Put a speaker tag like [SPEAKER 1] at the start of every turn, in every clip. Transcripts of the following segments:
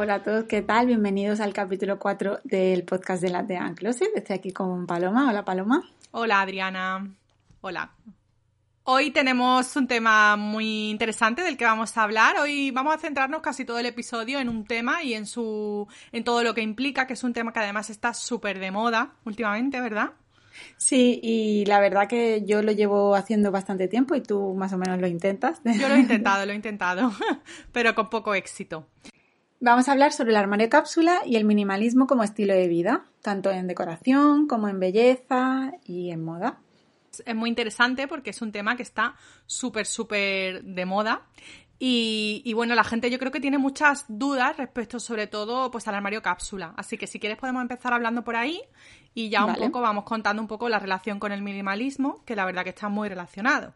[SPEAKER 1] Hola a todos, ¿qué tal? Bienvenidos al capítulo 4 del podcast de la de Closet. Estoy aquí con Paloma. Hola, Paloma.
[SPEAKER 2] Hola, Adriana. Hola. Hoy tenemos un tema muy interesante del que vamos a hablar. Hoy vamos a centrarnos casi todo el episodio en un tema y en su en todo lo que implica, que es un tema que además está súper de moda últimamente, ¿verdad?
[SPEAKER 1] Sí, y la verdad que yo lo llevo haciendo bastante tiempo y tú más o menos lo intentas.
[SPEAKER 2] Yo lo he intentado, lo he intentado, pero con poco éxito.
[SPEAKER 1] Vamos a hablar sobre el armario cápsula y el minimalismo como estilo de vida, tanto en decoración como en belleza y en moda.
[SPEAKER 2] Es muy interesante porque es un tema que está súper, súper de moda. Y, bueno, la gente yo creo que tiene muchas dudas respecto sobre todo pues al armario cápsula. Así que si quieres podemos empezar hablando por ahí y ya un poco vamos contando un poco la relación con el minimalismo, que la verdad que está muy relacionado.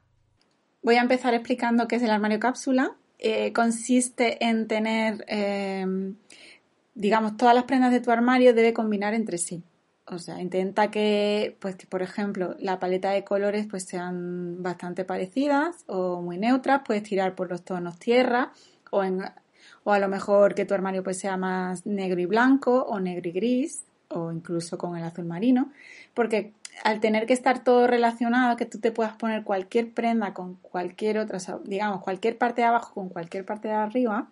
[SPEAKER 1] Voy a empezar explicando qué es el armario cápsula eh, consiste en tener, eh, digamos, todas las prendas de tu armario debe combinar entre sí. O sea, intenta que, pues, por ejemplo, la paleta de colores pues sean bastante parecidas o muy neutras. Puedes tirar por los tonos tierra o, o a lo mejor que tu armario pues sea más negro y blanco o negro y gris o incluso con el azul marino. Porque al tener que estar todo relacionado, que tú te puedas poner cualquier prenda con cualquier otra, digamos, cualquier parte de abajo con cualquier parte de arriba,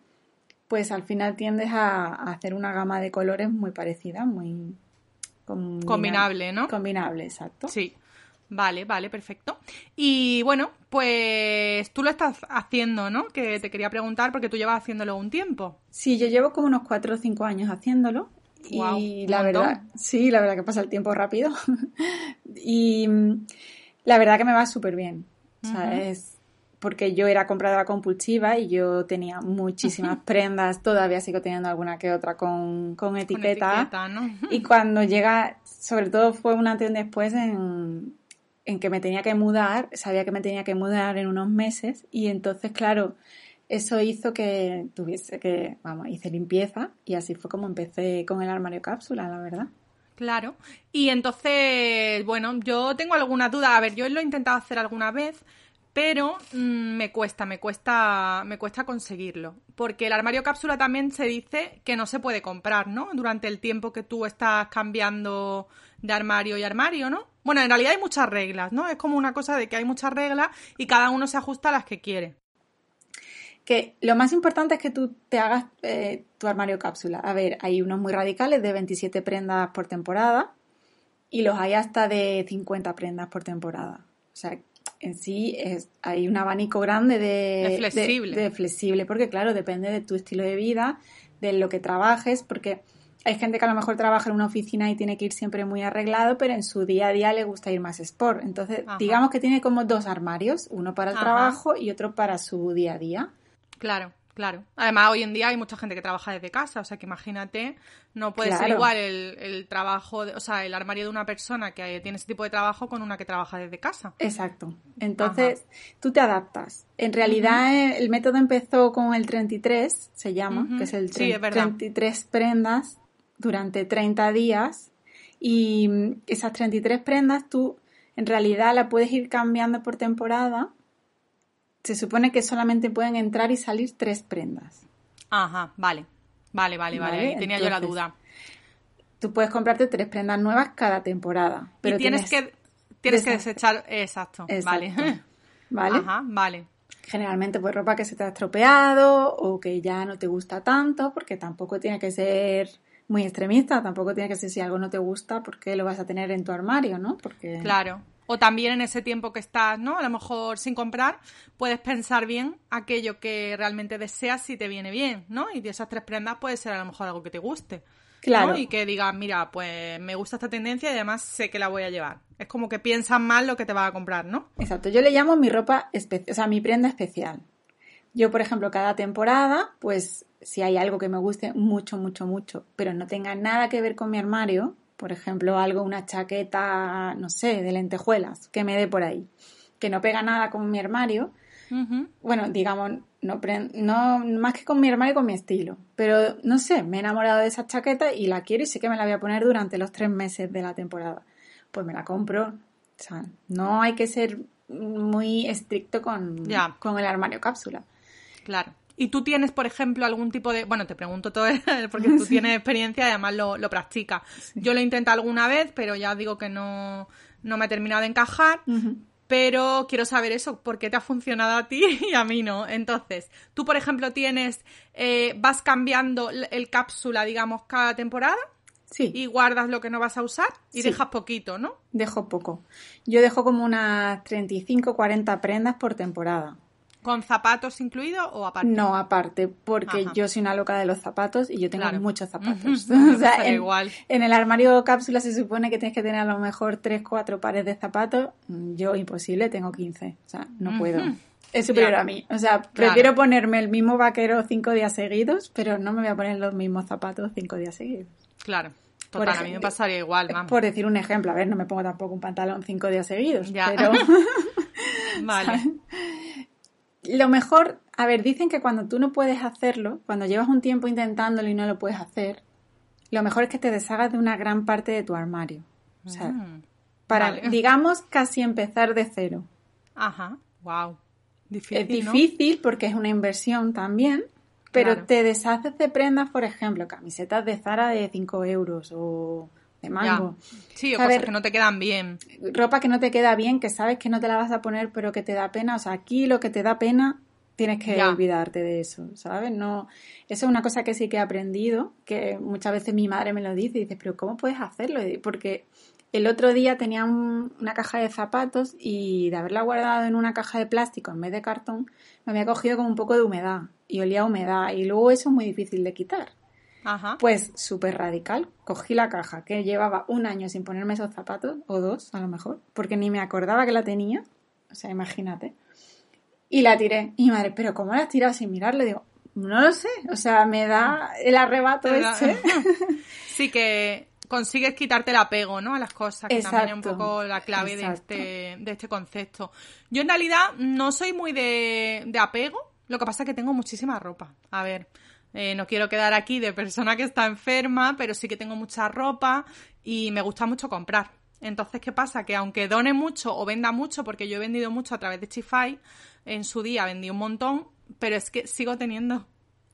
[SPEAKER 1] pues al final tiendes a, hacer una gama de colores muy parecida, muy...
[SPEAKER 2] combinable, ¿no?
[SPEAKER 1] Combinable, exacto.
[SPEAKER 2] Sí. Vale, vale, perfecto. Y bueno, pues tú lo estás haciendo, ¿no? Que te quería preguntar porque tú llevas haciéndolo un tiempo.
[SPEAKER 1] Sí, yo llevo como unos cuatro o cinco años haciéndolo y la verdad, sí, la verdad que pasa el tiempo rápido. y mm, la verdad que me va súper bien. Es porque yo era compradora compulsiva y yo tenía muchísimas prendas, todavía sigo teniendo alguna que otra con, con etiqueta. Y cuando llega, sobre todo fue un antes y un después en, en que me tenía que mudar, sabía que me tenía que mudar en unos meses y entonces, claro, eso hizo que tuviese que, vamos, hice limpieza y así fue como empecé con el armario cápsula, la verdad.
[SPEAKER 2] Claro. Y entonces, bueno, yo tengo alguna duda. A ver, yo lo he intentado hacer alguna vez, pero mm, me cuesta, me cuesta, me cuesta conseguirlo. Porque el armario cápsula también se dice que no se puede comprar, ¿no? Durante el tiempo que tú estás cambiando de armario y armario, ¿no? Bueno, en realidad hay muchas reglas, ¿no? Es como una cosa de que hay muchas reglas y cada uno se ajusta a las que quiere
[SPEAKER 1] que lo más importante es que tú te hagas eh, tu armario cápsula. A ver, hay unos muy radicales de 27 prendas por temporada y los hay hasta de 50 prendas por temporada. O sea, en sí es, hay un abanico grande de,
[SPEAKER 2] flexible.
[SPEAKER 1] de flexible, porque claro, depende de tu estilo de vida, de lo que trabajes, porque hay gente que a lo mejor trabaja en una oficina y tiene que ir siempre muy arreglado, pero en su día a día le gusta ir más sport. Entonces, digamos que tiene como dos armarios, uno para el trabajo y otro para su día a día.
[SPEAKER 2] Claro, claro. Además, hoy en día hay mucha gente que trabaja desde casa, o sea que imagínate, no puede ser igual el, trabajo, o sea, el armario de una persona que tiene ese tipo de trabajo con una que trabaja desde casa.
[SPEAKER 1] Exacto. Entonces, tú te adaptas. En realidad, el método empezó con el 33, se llama, que es el 33 prendas durante 30 días. Y esas 33 prendas tú en realidad la puedes ir cambiando por temporada se supone que solamente pueden entrar y salir tres prendas.
[SPEAKER 2] Ajá, vale. Vale, vale, vale. tenía yo la duda.
[SPEAKER 1] Tú puedes comprarte tres prendas nuevas cada temporada. Pero
[SPEAKER 2] y tienes, que tienes que desechar. Exacto. Vale.
[SPEAKER 1] Vale.
[SPEAKER 2] Ajá, vale.
[SPEAKER 1] Generalmente, pues ropa que se te ha estropeado o que ya no te gusta tanto, porque tampoco tiene que ser muy extremista, tampoco tiene que ser si algo no te gusta, porque lo vas a tener en tu armario, ¿no? Porque...
[SPEAKER 2] Claro, o también en ese tiempo que estás, ¿no? A lo mejor sin comprar, puedes pensar bien aquello que realmente deseas si te viene bien, ¿no? Y de esas tres prendas puede ser a lo mejor algo que te guste.
[SPEAKER 1] Claro.
[SPEAKER 2] ¿no? Y que digas, mira, pues me gusta esta tendencia y además sé que la voy a llevar. Es como que piensas más lo que te vas a comprar, ¿no?
[SPEAKER 1] Exacto, yo le llamo mi ropa especial, o sea, mi prenda especial. Yo, por ejemplo, cada temporada, pues si hay algo que me guste mucho, mucho, mucho, pero no tenga nada que ver con mi armario, por ejemplo, algo, una chaqueta, no sé, de lentejuelas, que me dé por ahí, que no pega nada con mi armario, bueno, digamos, no, no más que con mi armario, con mi estilo. Pero no sé, me he enamorado de esa chaqueta y la quiero y sé que me la voy a poner durante los tres meses de la temporada. Pues me la compro. O sea, no hay que ser muy estricto con, con el armario cápsula.
[SPEAKER 2] Claro. ¿Y tú tienes, por ejemplo, algún tipo de... Bueno, te pregunto todo porque tú tienes experiencia y además lo, lo practicas. Yo lo he intentado alguna vez, pero ya digo que no, no me ha terminado de encajar. Pero quiero saber eso, ¿por qué te ha funcionado a ti y a mí no? Entonces, tú, por ejemplo, tienes, eh, vas cambiando el, el cápsula, digamos, cada temporada
[SPEAKER 1] Sí,
[SPEAKER 2] y guardas lo que no vas a usar y
[SPEAKER 1] Sí.
[SPEAKER 2] dejas poquito, ¿no?
[SPEAKER 1] dejo poco. Yo dejo como unas 35, 40 prendas por temporada.
[SPEAKER 2] ¿Con zapatos incluidos o aparte?
[SPEAKER 1] No, aparte, porque
[SPEAKER 2] Ajá.
[SPEAKER 1] yo soy una loca de los zapatos y yo tengo
[SPEAKER 2] Claro.
[SPEAKER 1] muchos zapatos. O sea, en,
[SPEAKER 2] igual.
[SPEAKER 1] en el armario cápsula se supone que tienes que tener a lo mejor 3, 4 pares de zapatos. Mm, Yo imposible, tengo 15. O sea, no puedo. Es superior
[SPEAKER 2] Ya.
[SPEAKER 1] a mí. O sea, prefiero ponerme el mismo vaquero cinco días seguidos, pero no me voy a poner los mismos zapatos cinco días seguidos.
[SPEAKER 2] Claro. Total, a mí me pasaría igual, vamos.
[SPEAKER 1] Por decir un ejemplo, a ver, no me pongo tampoco un pantalón cinco días seguidos,
[SPEAKER 2] Ya.
[SPEAKER 1] pero...
[SPEAKER 2] Vale.
[SPEAKER 1] Lo mejor, a ver, dicen que cuando tú no puedes hacerlo, cuando llevas un tiempo intentándolo y no lo puedes hacer, lo mejor es que te deshagas de una gran parte de tu armario. O sea,
[SPEAKER 2] Mm.
[SPEAKER 1] para,
[SPEAKER 2] vale.
[SPEAKER 1] digamos, casi empezar de cero.
[SPEAKER 2] Ajá. Wow. Difícil,
[SPEAKER 1] es
[SPEAKER 2] ¿no?
[SPEAKER 1] difícil porque es una inversión también, pero
[SPEAKER 2] Claro.
[SPEAKER 1] te deshaces de prendas, por ejemplo, camisetas de Zara de 5 euros o de
[SPEAKER 2] Ya.
[SPEAKER 1] mango.
[SPEAKER 2] Sí, o
[SPEAKER 1] A
[SPEAKER 2] cosas
[SPEAKER 1] ver,
[SPEAKER 2] que no te quedan bien.
[SPEAKER 1] ropa que no te queda bien, que sabes que no te la vas a poner, pero que te da pena. O sea, aquí lo que te da pena, tienes que
[SPEAKER 2] Ya.
[SPEAKER 1] olvidarte de eso, ¿sabes? No, eso es una cosa que sí que he aprendido, que muchas veces mi madre me lo dice, y dice, pero ¿cómo puedes hacerlo? Porque el otro día tenía un- una caja de zapatos y de haberla guardado en una caja de plástico en vez de cartón, me había cogido como un poco de humedad y olía a humedad y luego eso es muy difícil de quitar.
[SPEAKER 2] Ajá.
[SPEAKER 1] Pues súper radical. Cogí la caja que llevaba un año sin ponerme esos zapatos, o dos a lo mejor, porque ni me acordaba que la tenía. O sea, imagínate. Y la tiré. Y mi madre, ¿pero cómo la has tirado sin mirarle? Digo, no lo sé. O sea, me da el arrebato
[SPEAKER 2] Te da-
[SPEAKER 1] ese.
[SPEAKER 2] sí que consigues quitarte el apego, ¿no? A las cosas, que también es un poco la clave de este, de este concepto. Yo en realidad no soy muy de, de apego, lo que pasa es que tengo muchísima ropa. A ver, eh, no quiero quedar aquí de persona que está enferma, pero sí que tengo mucha ropa y me gusta mucho comprar. Entonces, ¿qué pasa? Que aunque done mucho o venda mucho, porque yo he vendido mucho a través de Chify, en su día vendí un montón, pero es que sigo teniendo.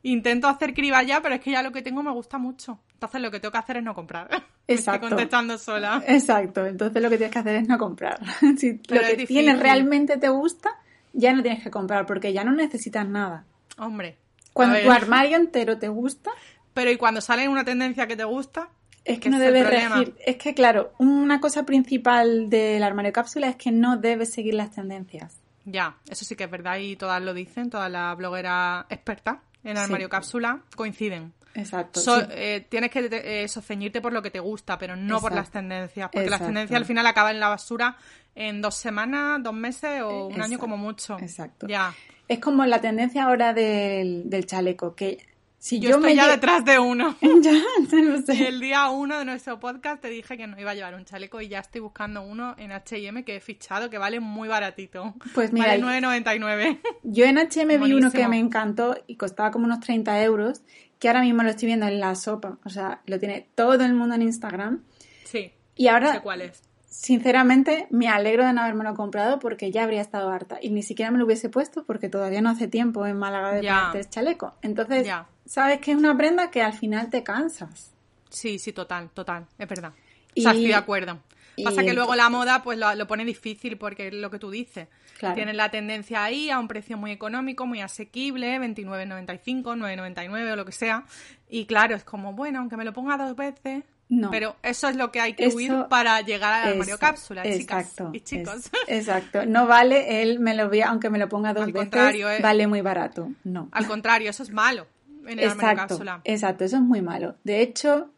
[SPEAKER 2] Intento hacer criba ya, pero es que ya lo que tengo me gusta mucho. Entonces lo que tengo que hacer es no comprar. Me
[SPEAKER 1] Exacto.
[SPEAKER 2] Estoy contestando sola.
[SPEAKER 1] Exacto. Entonces lo que tienes que hacer es no comprar. si
[SPEAKER 2] Pero
[SPEAKER 1] lo que tienes realmente te gusta, ya no tienes que comprar, porque ya no necesitas nada.
[SPEAKER 2] Hombre.
[SPEAKER 1] Cuando tu armario entero te gusta,
[SPEAKER 2] Pero y cuando sale una tendencia que te gusta,
[SPEAKER 1] Es que no
[SPEAKER 2] problema.
[SPEAKER 1] regir. Es que, claro, una cosa principal del armario cápsula es que no debes seguir las tendencias.
[SPEAKER 2] ya, eso sí que es verdad y todas lo dicen, todas las blogueras expertas en armario cápsula coinciden.
[SPEAKER 1] Exacto.
[SPEAKER 2] So-
[SPEAKER 1] sí.
[SPEAKER 2] eh, tienes que eh, eso, ceñirte por lo que te gusta, pero no por las tendencias. Porque las tendencias al final acaban en la basura en dos semanas, dos meses o un año como mucho.
[SPEAKER 1] Exacto.
[SPEAKER 2] Ya.
[SPEAKER 1] Es como la tendencia ahora del, del chaleco, que si
[SPEAKER 2] Yo,
[SPEAKER 1] yo,
[SPEAKER 2] estoy
[SPEAKER 1] me
[SPEAKER 2] ya detrás de uno.
[SPEAKER 1] ya, lo sé.
[SPEAKER 2] Y el día uno de nuestro podcast te dije que no iba a llevar un chaleco y ya estoy buscando uno en H&M que he fichado que vale muy baratito.
[SPEAKER 1] Pues mira,
[SPEAKER 2] vale 9,99.
[SPEAKER 1] Yo en H&M vi uno que me encantó y costaba como unos 30 euros, que ahora mismo lo estoy viendo en la sopa. O sea, lo tiene todo el mundo en Instagram.
[SPEAKER 2] Sí,
[SPEAKER 1] Y
[SPEAKER 2] sé
[SPEAKER 1] ahora,
[SPEAKER 2] cuál es.
[SPEAKER 1] sinceramente, me alegro de no habérmelo comprado porque ya habría estado harta. Y ni siquiera me lo hubiese puesto porque todavía no hace tiempo en Málaga de ponerte el chaleco. Entonces,
[SPEAKER 2] Ya.
[SPEAKER 1] sabes que es una prenda que al final te cansas.
[SPEAKER 2] Sí, sí, total, total, es verdad.
[SPEAKER 1] Y-
[SPEAKER 2] O sea, estoy de acuerdo.
[SPEAKER 1] Y
[SPEAKER 2] Pasa que luego la moda pues lo, lo pone difícil porque es lo que tú dices.
[SPEAKER 1] Claro.
[SPEAKER 2] Tienes la tendencia ahí a un precio muy económico, muy asequible, 29,95, 9,99 o lo que sea. Y claro, es como, bueno, aunque me lo ponga dos veces...
[SPEAKER 1] No.
[SPEAKER 2] Pero eso es lo que hay que
[SPEAKER 1] Eso-
[SPEAKER 2] huir para llegar al armario
[SPEAKER 1] Exacto,
[SPEAKER 2] cápsula, chicas
[SPEAKER 1] exacto,
[SPEAKER 2] y chicos.
[SPEAKER 1] es- exacto. No vale él me lo voy, aunque me lo ponga dos
[SPEAKER 2] Al
[SPEAKER 1] veces,
[SPEAKER 2] contrario, eh.
[SPEAKER 1] vale muy barato. No.
[SPEAKER 2] Al contrario, eso es malo en el armario
[SPEAKER 1] Exacto,
[SPEAKER 2] cápsula.
[SPEAKER 1] exacto, eso es muy malo. De hecho,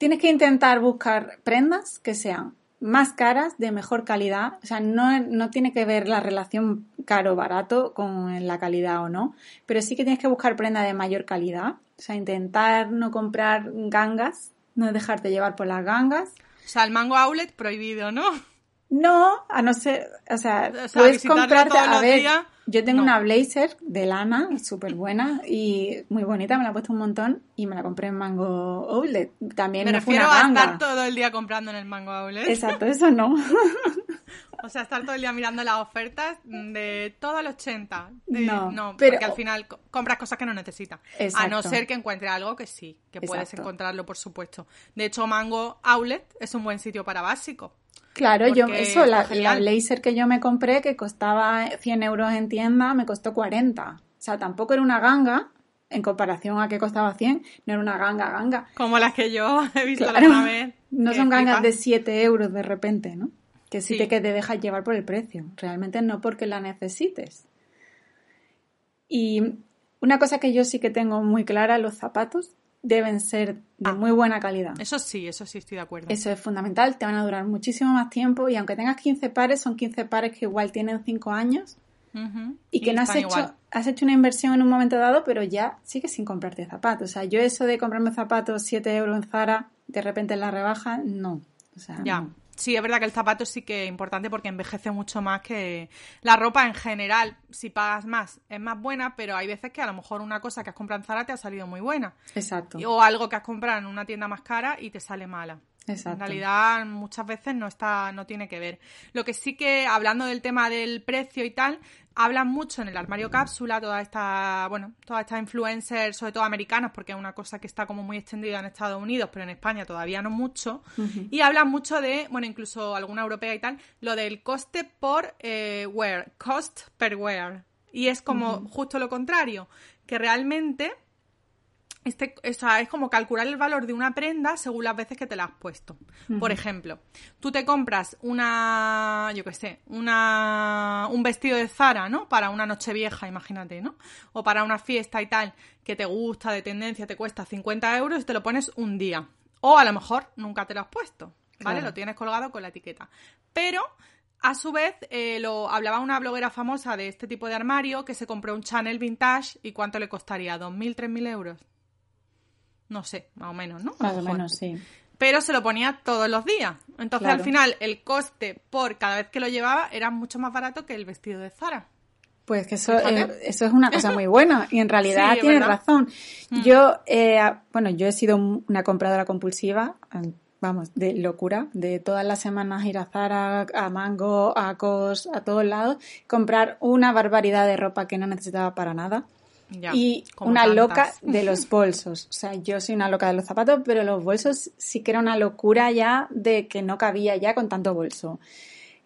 [SPEAKER 1] tienes que intentar buscar prendas que sean más caras, de mejor calidad. O sea, no, no tiene que ver la relación caro-barato con la calidad o no, pero sí que tienes que buscar prendas de mayor calidad. O sea, intentar no comprar gangas, no dejarte llevar por las gangas.
[SPEAKER 2] O sea, el mango outlet prohibido, ¿no?
[SPEAKER 1] No, a no ser, o sea,
[SPEAKER 2] O sea,
[SPEAKER 1] puedes comprarte, a ver,
[SPEAKER 2] días,
[SPEAKER 1] yo tengo
[SPEAKER 2] no.
[SPEAKER 1] una blazer de lana, súper buena y muy bonita, me la he puesto un montón y me la compré en Mango Outlet. También
[SPEAKER 2] Me
[SPEAKER 1] no fue
[SPEAKER 2] refiero
[SPEAKER 1] una
[SPEAKER 2] a
[SPEAKER 1] ganga.
[SPEAKER 2] estar todo el día comprando en el mango outlet.
[SPEAKER 1] Exacto, eso no.
[SPEAKER 2] O sea, estar todo el día mirando las ofertas de todo al 80. De-
[SPEAKER 1] No,
[SPEAKER 2] pero...
[SPEAKER 1] pero-
[SPEAKER 2] porque al final co- compras cosas que no necesitas. A no
[SPEAKER 1] Exacto.
[SPEAKER 2] ser que encuentre algo que sí, que puedes
[SPEAKER 1] Exacto.
[SPEAKER 2] encontrarlo, por supuesto. De hecho, Mango Outlet es un buen sitio para básico.
[SPEAKER 1] Claro, yo, eso, la, la blazer que yo me compré, que costaba 100 euros en tienda, me costó 40. O sea, tampoco era una ganga, en comparación a que costaba 100, no era una ganga, ganga.
[SPEAKER 2] Como las que yo he visto
[SPEAKER 1] Claro,
[SPEAKER 2] alguna vez.
[SPEAKER 1] no son gangas
[SPEAKER 2] flipas.
[SPEAKER 1] de 7 euros de repente, ¿no? Que sí,
[SPEAKER 2] Sí.
[SPEAKER 1] te, que te dejas llevar por el precio, realmente no porque la necesites. Y una cosa que yo sí que tengo muy clara, los zapatos deben ser de
[SPEAKER 2] Ah.
[SPEAKER 1] muy buena calidad.
[SPEAKER 2] Eso sí, eso sí estoy de acuerdo.
[SPEAKER 1] Eso es fundamental, te van a durar muchísimo más tiempo y aunque tengas 15 pares, son 15 pares que igual tienen 5 años y que no has hecho,
[SPEAKER 2] igual.
[SPEAKER 1] has hecho una inversión en un momento dado, pero ya sigues sin comprarte zapatos. O sea, yo eso de comprarme zapatos 7 euros en Zara, de repente en la rebaja, no. O sea,
[SPEAKER 2] Ya.
[SPEAKER 1] no.
[SPEAKER 2] Sí, es verdad que el zapato sí que es importante porque envejece mucho más que la ropa en general. Si pagas más, es más buena, pero hay veces que a lo mejor una cosa que has comprado en Zara te ha salido muy buena.
[SPEAKER 1] Exacto.
[SPEAKER 2] O algo que has comprado en una tienda más cara y te sale mala.
[SPEAKER 1] Exacto.
[SPEAKER 2] En realidad, muchas veces no está, no tiene que ver. Lo que sí que, hablando del tema del precio y tal, hablan mucho en el armario cápsula, toda esta, bueno, todas estas influencers, sobre todo americanas, porque es una cosa que está como muy extendida en Estados Unidos, pero en España todavía no mucho. Y hablan mucho de, bueno, incluso alguna europea y tal, lo del coste por eh, wear, cost per wear. Y es como justo lo contrario, que realmente este, o sea, es como calcular el valor de una prenda según las veces que te la has puesto. Por ejemplo, tú te compras una, yo qué sé, una, un vestido de Zara, ¿no? Para una noche vieja, imagínate, ¿no? O para una fiesta y tal, que te gusta, de tendencia, te cuesta 50 euros y te lo pones un día. O a lo mejor nunca te lo has puesto, ¿vale?
[SPEAKER 1] Claro.
[SPEAKER 2] Lo tienes colgado con la etiqueta. Pero a su vez, eh, lo hablaba una bloguera famosa de este tipo de armario que se compró un Chanel vintage y cuánto le costaría, ¿2.000, 3.000 euros? No sé, más o menos, ¿no?
[SPEAKER 1] Más o menos, sí.
[SPEAKER 2] Pero se lo ponía todos los días. Entonces
[SPEAKER 1] Claro.
[SPEAKER 2] al final el coste por cada vez que lo llevaba era mucho más barato que el vestido de Zara.
[SPEAKER 1] Pues que eso, eh, eso es una cosa muy buena y en realidad
[SPEAKER 2] Sí,
[SPEAKER 1] tienes
[SPEAKER 2] verdad. Mm.
[SPEAKER 1] razón. Yo, eh, bueno, yo he sido un- una compradora compulsiva, vamos, de locura, de todas las semanas ir a Zara, a Mango, a Cos, a todos lados, comprar una barbaridad de ropa que no necesitaba para nada.
[SPEAKER 2] Ya,
[SPEAKER 1] y una
[SPEAKER 2] tantas.
[SPEAKER 1] loca de los bolsos. O sea, yo soy una loca de los zapatos, pero los bolsos sí que era una locura ya de que no cabía ya con tanto bolso.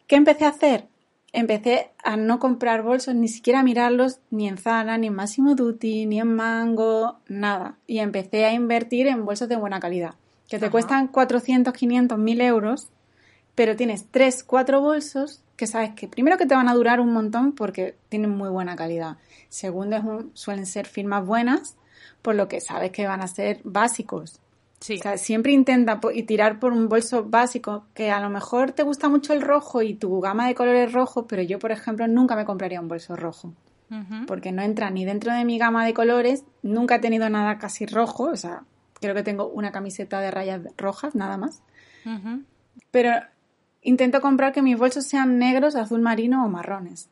[SPEAKER 1] ¿Qué empecé a hacer? Empecé a no comprar bolsos, ni siquiera a mirarlos ni en Zara, ni en Massimo Dutti, ni en Mango, nada. Y empecé a invertir en bolsos de buena calidad, que te
[SPEAKER 2] Ajá.
[SPEAKER 1] cuestan 400, 500, 1000 euros, pero tienes 3, 4 bolsos que sabes que primero que te van a durar un montón porque tienen muy buena calidad. Segundo, es un- suelen ser firmas buenas, por lo que sabes que van a ser básicos.
[SPEAKER 2] Sí.
[SPEAKER 1] O sea, siempre intenta po- y tirar por un bolso básico que a lo mejor te gusta mucho el rojo y tu gama de colores rojo, pero yo, por ejemplo, nunca me compraría un bolso rojo porque no entra ni dentro de mi gama de colores. Nunca he tenido nada casi rojo, o sea, creo que tengo una camiseta de rayas rojas, nada más. Pero intento comprar que mis bolsos sean negros, azul marino o marrones,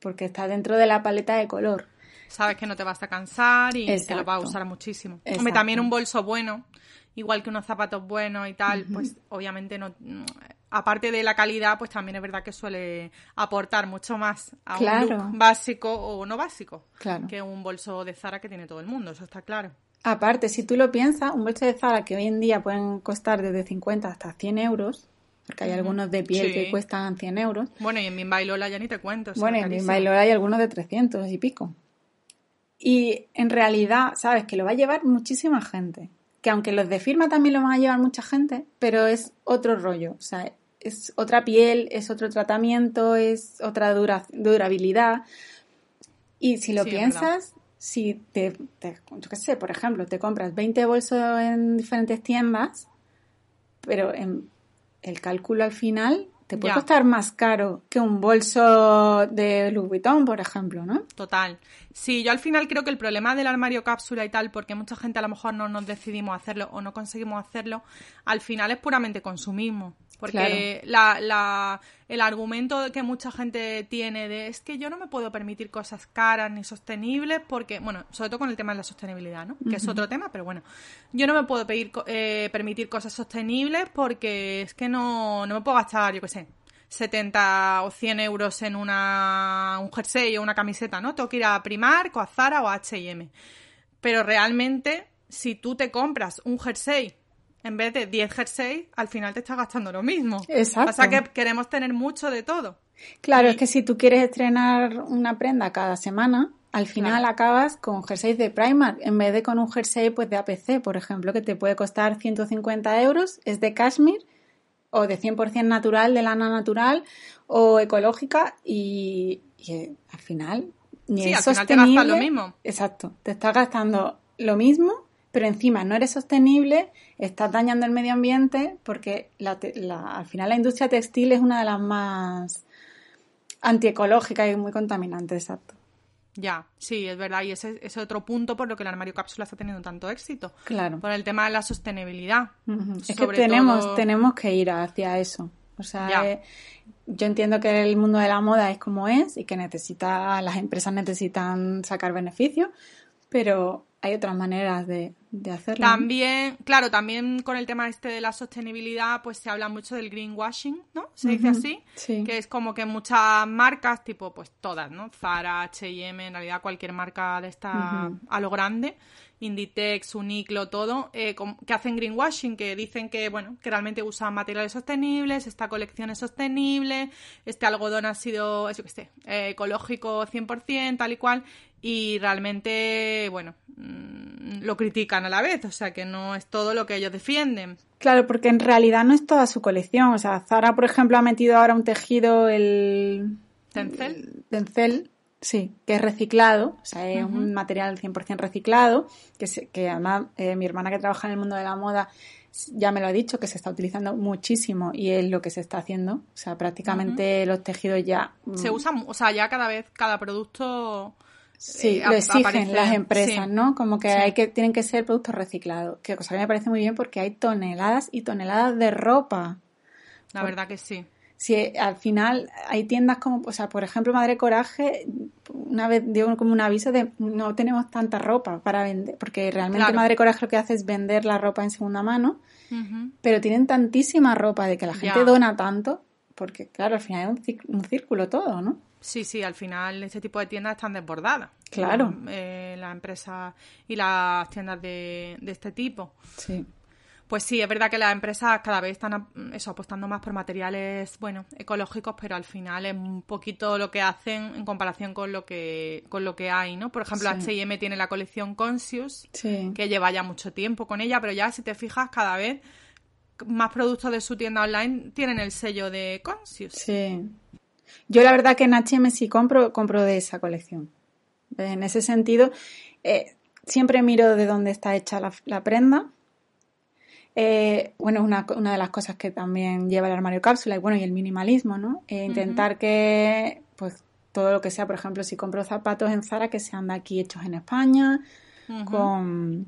[SPEAKER 1] porque está dentro de la paleta de color.
[SPEAKER 2] Sabes que no te vas a cansar y te lo vas a usar muchísimo. Hombre, también un bolso bueno, igual que unos zapatos buenos y tal, pues obviamente no. mm, Aparte de la calidad, pues también es verdad que suele aportar mucho más a
[SPEAKER 1] Claro.
[SPEAKER 2] un look básico o no básico
[SPEAKER 1] Claro.
[SPEAKER 2] que un bolso de Zara que tiene todo el mundo, eso está claro.
[SPEAKER 1] Aparte, si tú lo piensas, un bolso de Zara que hoy en día pueden costar desde 50 hasta 100 euros, porque hay algunos de piel
[SPEAKER 2] Sí.
[SPEAKER 1] que cuestan 100 euros.
[SPEAKER 2] Bueno, y en Bimba y Lola ya ni te cuento.
[SPEAKER 1] Bueno, en. Bailor hay algunos de 300 y pico. Y en realidad, sabes que lo va a llevar muchísima gente. Que aunque los de firma también lo van a llevar mucha gente, pero es otro rollo. O sea, es otra piel, es otro tratamiento, es otra dura- durabilidad. Y si lo
[SPEAKER 2] Sí,
[SPEAKER 1] piensas, si te, te- yo qué sé, por ejemplo, te compras 20 bolsos en diferentes tiendas, pero en el cálculo al final te puede costar más caro que un bolso de Louis Vuitton, por ejemplo, ¿no?
[SPEAKER 2] Total. Sí, yo al final creo que el problema del armario cápsula y tal, porque mucha gente a lo mejor no nos decidimos hacerlo o no conseguimos hacerlo, al final es puramente consumismo. Porque la, la, el argumento que mucha gente tiene de es que yo no me puedo permitir cosas caras ni sostenibles porque, bueno, sobre todo con el tema de la sostenibilidad, ¿no? Que es otro tema, pero bueno, yo no me puedo pedir, eh, permitir cosas sostenibles porque es que no, no me puedo gastar, yo qué sé, 70 o 100 euros en una, un jersey o una camiseta, ¿no? Tengo que ir a Primark o a Zara o a H&M. Pero realmente, si tú te compras un jersey en vez de 10 jerseys, al final te estás gastando lo mismo. Exacto. Pasa que queremos tener mucho de todo.
[SPEAKER 1] Claro, es que si tú quieres estrenar una prenda cada semana, al final acabas con jerseys de Primark en vez de con un jersey pues de APC, por ejemplo, que te puede costar 150 euros, es de cashmere o de 100% natural, de lana natural o ecológica y, eh, al final
[SPEAKER 2] ni sí, al final te gastas lo mismo.
[SPEAKER 1] Exacto, te estás gastando lo mismo pero encima no eres sostenible, estás dañando el medio ambiente, porque al final la industria textil es una de las más antiecológicas y muy contaminantes, exacto.
[SPEAKER 2] Ya, sí, es verdad. Y ese es otro punto por lo que el armario cápsula está teniendo tanto éxito.
[SPEAKER 1] Claro.
[SPEAKER 2] Por el tema de la sostenibilidad.
[SPEAKER 1] Es que tenemos, tenemos que ir hacia eso. O sea, eh, yo entiendo que el mundo de la moda es como es y que necesita, las empresas necesitan sacar beneficios, pero hay otras maneras de, hacerlo.
[SPEAKER 2] También, claro, también con el tema este de la sostenibilidad, pues se habla mucho del greenwashing, ¿no? Se dice así,
[SPEAKER 1] sí.
[SPEAKER 2] que es como que muchas marcas, tipo, pues todas, ¿no? Zara, H&M, en realidad cualquier marca de esta a lo grande, Inditex, Uniqlo, todo, eh, que hacen greenwashing, que dicen que, bueno, que realmente usan materiales sostenibles, esta colección es sostenible, este algodón ha sido, eso que sé, eh, ecológico 100%, tal y cual, y realmente, bueno, mm, lo critican a la vez, o sea que no es todo lo que ellos defienden.
[SPEAKER 1] Claro, porque en realidad no es toda su colección. O sea, Zara, por ejemplo, ha metido ahora un tejido, el...
[SPEAKER 2] ¿Tencel?
[SPEAKER 1] Tencel, sí, que es reciclado, o sea, es un material 100% reciclado, que, que además eh, mi hermana que trabaja en el mundo de la moda ya me lo ha dicho, que se está utilizando muchísimo y es lo que se está haciendo. O sea, prácticamente los tejidos ya...
[SPEAKER 2] Se mm, usan, o sea, ya cada vez, cada producto
[SPEAKER 1] Sí, eh, lo exigen las empresas, ¿no? Como que hay que tienen que ser productos reciclados, que cosa que me parece muy bien porque hay toneladas y toneladas de ropa.
[SPEAKER 2] La verdad que sí.
[SPEAKER 1] Si al final hay tiendas como, o sea, por ejemplo, Madre Coraje, una vez dio como un aviso de no tenemos tanta ropa para vender, porque realmente Madre Coraje lo que hace es vender la ropa en segunda mano, pero tienen tantísima ropa de que la gente dona tanto, porque claro, al final es un círculo todo, ¿no?
[SPEAKER 2] Sí, sí, al final este tipo de tiendas están desbordadas.
[SPEAKER 1] Claro.
[SPEAKER 2] Eh, las empresas y las tiendas de, este tipo.
[SPEAKER 1] Sí.
[SPEAKER 2] Pues sí, es verdad que las empresas cada vez están eso, apostando más por materiales, bueno, ecológicos, pero al final es un poquito lo que hacen en comparación con lo que, con lo que hay, ¿no? Por ejemplo, H&M tiene la colección Conscious, que lleva ya mucho tiempo con ella, pero ya si te fijas cada vez más productos de su tienda online tienen el sello de Conscious.
[SPEAKER 1] Sí. Yo la verdad que en H&M sí compro, compro de esa colección. En ese sentido, eh, siempre miro de dónde está hecha la, prenda. Eh, bueno, es una, una, de las cosas que también lleva el armario cápsula y bueno, y el minimalismo, ¿no? Eh, intentar que, pues, todo lo que sea, por ejemplo, si compro zapatos en Zara, que sean de aquí hechos en España, con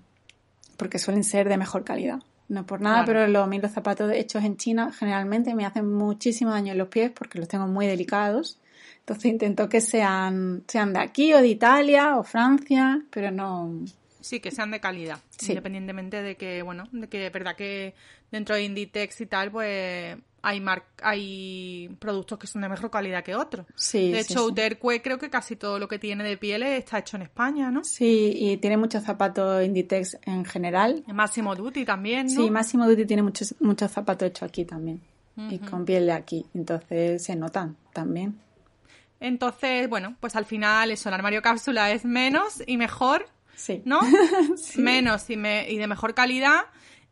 [SPEAKER 1] porque suelen ser de mejor calidad. No por nada, pero los, los zapatos hechos en China generalmente me hacen muchísimo daño en los pies porque los tengo muy delicados. Entonces intento que sean, sean de aquí o de Italia o Francia, pero no.
[SPEAKER 2] Sí, que sean de calidad, independientemente de que, bueno, de que es verdad que dentro de Inditex y tal, pues hay hay productos que son de mejor calidad que otros.
[SPEAKER 1] Sí,
[SPEAKER 2] de hecho, Uterque creo que casi todo lo que tiene de pieles está hecho en España, ¿no?
[SPEAKER 1] Sí, y tiene muchos zapatos Inditex en general.
[SPEAKER 2] Máximo Duty también, ¿no?
[SPEAKER 1] Sí, Máximo Duty tiene muchos muchos zapatos hechos aquí también. Y con piel de aquí, entonces se notan también.
[SPEAKER 2] Entonces, bueno, pues al final eso, el armario cápsula es menos y mejor,
[SPEAKER 1] sí.
[SPEAKER 2] ¿no? Menos y, y de mejor calidad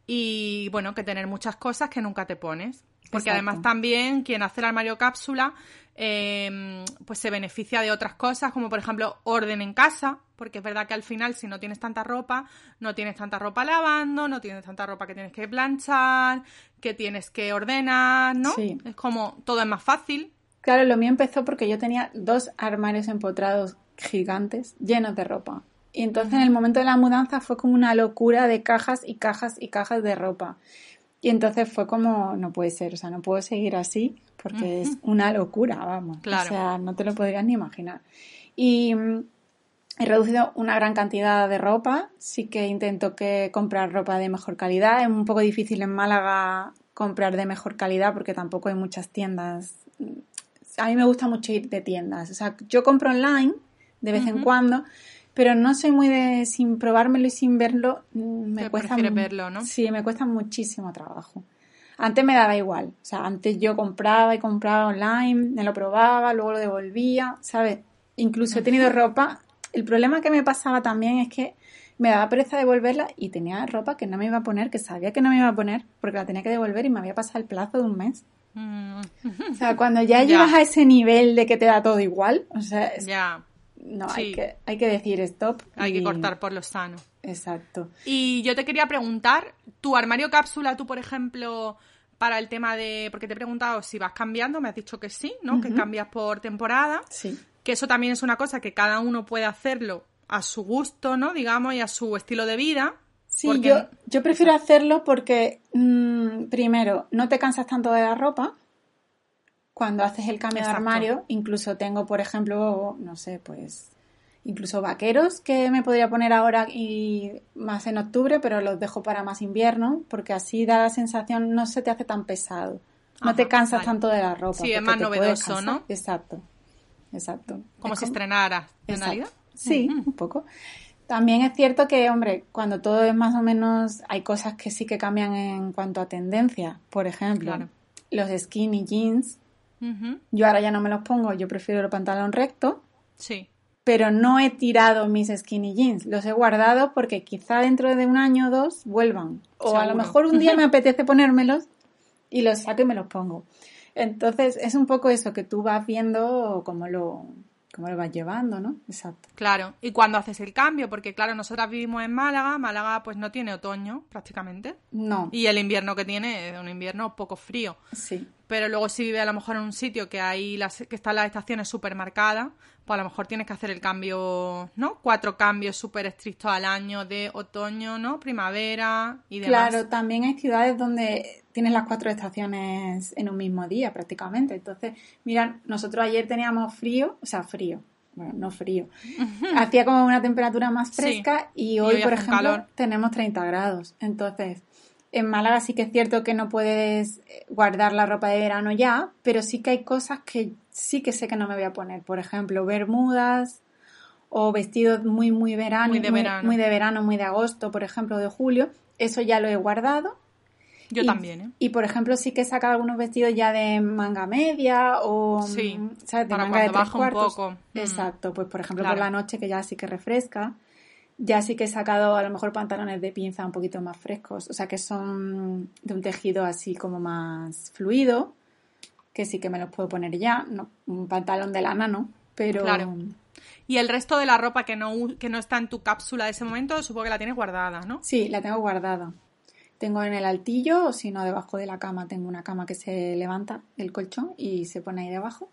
[SPEAKER 2] y bueno, que tener muchas cosas que nunca te pones. Porque además también quien hace el armario cápsula, em, pues se beneficia de otras cosas, como por ejemplo orden en casa, porque es verdad que al final si no tienes tanta ropa, no tienes tanta ropa lavando, no tienes tanta ropa que tienes que planchar, que tienes que ordenar, ¿no?
[SPEAKER 1] Sí.
[SPEAKER 2] Es como todo es más fácil.
[SPEAKER 1] Claro, lo mío empezó porque yo tenía dos armarios empotrados gigantes llenos de ropa. Y entonces en el momento de la mudanza fue como una locura de cajas y cajas y cajas de ropa. Y entonces fue como, no puede ser, o sea, no puedo seguir así porque es una locura, vamos.
[SPEAKER 2] Claro.
[SPEAKER 1] O sea, no te lo podrías ni imaginar. Y mm, he reducido una gran cantidad de ropa. Sí que intento que comprar ropa de mejor calidad. Es un poco difícil en Málaga comprar de mejor calidad porque tampoco hay muchas tiendas. A mí me gusta mucho ir de tiendas. O sea, yo compro online de vez en cuando, pero no soy muy de sin probármelo y sin verlo. Me cuesta
[SPEAKER 2] verlo, ¿no?
[SPEAKER 1] Sí, me cuesta muchísimo trabajo. Antes me daba igual, o sea, antes yo compraba y compraba online, me lo probaba, luego lo devolvía, ¿sabes? Incluso he tenido ropa. El problema que me pasaba también es que me daba pereza devolverla y tenía ropa que no me iba a poner, que sabía que no me iba a poner, porque la tenía que devolver y me había pasado el plazo de un mes.
[SPEAKER 2] Mm,
[SPEAKER 1] O sea, cuando ya
[SPEAKER 2] Ya.
[SPEAKER 1] llegas a ese nivel de que te da todo igual, o sea, es-
[SPEAKER 2] ya,
[SPEAKER 1] no,
[SPEAKER 2] sí.
[SPEAKER 1] hay, que, hay que decir stop.
[SPEAKER 2] hay que cortar por lo sano.
[SPEAKER 1] Exacto.
[SPEAKER 2] Y yo te quería preguntar, tu armario cápsula, tú por ejemplo, para el tema de, porque te he preguntado si vas cambiando, me has dicho que sí, ¿no? Que cambias por temporada,
[SPEAKER 1] Sí.
[SPEAKER 2] que eso también es una cosa que cada uno puede hacerlo a su gusto, ¿no? Digamos, y a su estilo de vida.
[SPEAKER 1] Sí,
[SPEAKER 2] porque-
[SPEAKER 1] yo, yo prefiero hacerlo porque, mm, primero, no te cansas tanto de la ropa cuando haces el cambio
[SPEAKER 2] Exacto.
[SPEAKER 1] de armario. Incluso tengo, por ejemplo, no sé, pues, incluso vaqueros que me podría poner ahora y más en octubre, pero los dejo para más invierno porque así da la sensación, no se te hace tan pesado. No
[SPEAKER 2] Ajá,
[SPEAKER 1] te cansas
[SPEAKER 2] vale.
[SPEAKER 1] tanto de la ropa.
[SPEAKER 2] Sí, es más novedoso. ¿no?
[SPEAKER 1] Exacto, exacto.
[SPEAKER 2] Como
[SPEAKER 1] Es
[SPEAKER 2] si estrenaras, en
[SPEAKER 1] Exacto.
[SPEAKER 2] realidad.
[SPEAKER 1] Sí, un poco. También es cierto que, hombre, cuando todo es más o menos, hay cosas que sí que cambian en cuanto a tendencia. Por ejemplo,
[SPEAKER 2] Claro.
[SPEAKER 1] los skinny jeans. Yo ahora ya no me los pongo, yo prefiero el pantalón recto,
[SPEAKER 2] Sí.
[SPEAKER 1] pero no he tirado mis skinny jeans. Los he guardado porque quizá dentro de un año o dos vuelvan. O a lo mejor un día me apetece ponérmelos y los saco y me los pongo. Entonces es un poco eso, que tú vas viendo cómo lo, cómo lo vas llevando, ¿no? Exacto.
[SPEAKER 2] Claro, y cuando haces el cambio, porque claro, nosotras vivimos en Málaga, Málaga pues no tiene otoño prácticamente,
[SPEAKER 1] No,
[SPEAKER 2] y el invierno que tiene es un invierno poco frío,
[SPEAKER 1] sí.
[SPEAKER 2] Pero luego si vive a lo mejor en un sitio que hay las, que están las estaciones súper marcadas, pues a lo mejor tienes que hacer el cambio, ¿no? Cuatro cambios súper estrictos al año de otoño, ¿no? Primavera y demás.
[SPEAKER 1] Claro, también hay ciudades donde tienes las cuatro estaciones en un mismo día prácticamente. Entonces, mira, nosotros ayer teníamos frío, o sea, frío, bueno, no frío. Hacía como una temperatura más fresca y
[SPEAKER 2] Y
[SPEAKER 1] hoy,
[SPEAKER 2] hoy
[SPEAKER 1] por ejemplo,
[SPEAKER 2] calor.
[SPEAKER 1] tenemos 30 grados. Entonces, en Málaga sí que es cierto que no puedes eh, guardar la ropa de verano ya, pero sí que hay cosas que sí que sé que no me voy a poner. Por ejemplo, bermudas o vestidos muy, muy verano,
[SPEAKER 2] Muy de verano.
[SPEAKER 1] muy de verano, muy de agosto, por ejemplo, de julio. Eso ya lo he guardado.
[SPEAKER 2] Yo
[SPEAKER 1] Y-
[SPEAKER 2] también, ¿eh?
[SPEAKER 1] Y por ejemplo, sí que he sacado algunos vestidos ya de manga media o
[SPEAKER 2] Sí,
[SPEAKER 1] ¿sabes? de
[SPEAKER 2] para
[SPEAKER 1] manga de
[SPEAKER 2] cuando
[SPEAKER 1] tres
[SPEAKER 2] baja un poco. Mm.
[SPEAKER 1] Exacto, pues por ejemplo
[SPEAKER 2] Claro.
[SPEAKER 1] por la noche que ya sí que refresca. Ya sí que he sacado a lo mejor pantalones de pinza un poquito más frescos, o sea que son de un tejido así como más fluido, que sí que me los puedo poner ya, no, un pantalón de lana no, pero
[SPEAKER 2] Claro. Y el resto de la ropa que no, que no está en tu cápsula de ese momento, supongo que la tienes guardada, ¿no?
[SPEAKER 1] Sí, la tengo guardada. Tengo en el altillo, o si no, debajo de la cama. Tengo una cama que se levanta el colchón y se pone ahí debajo.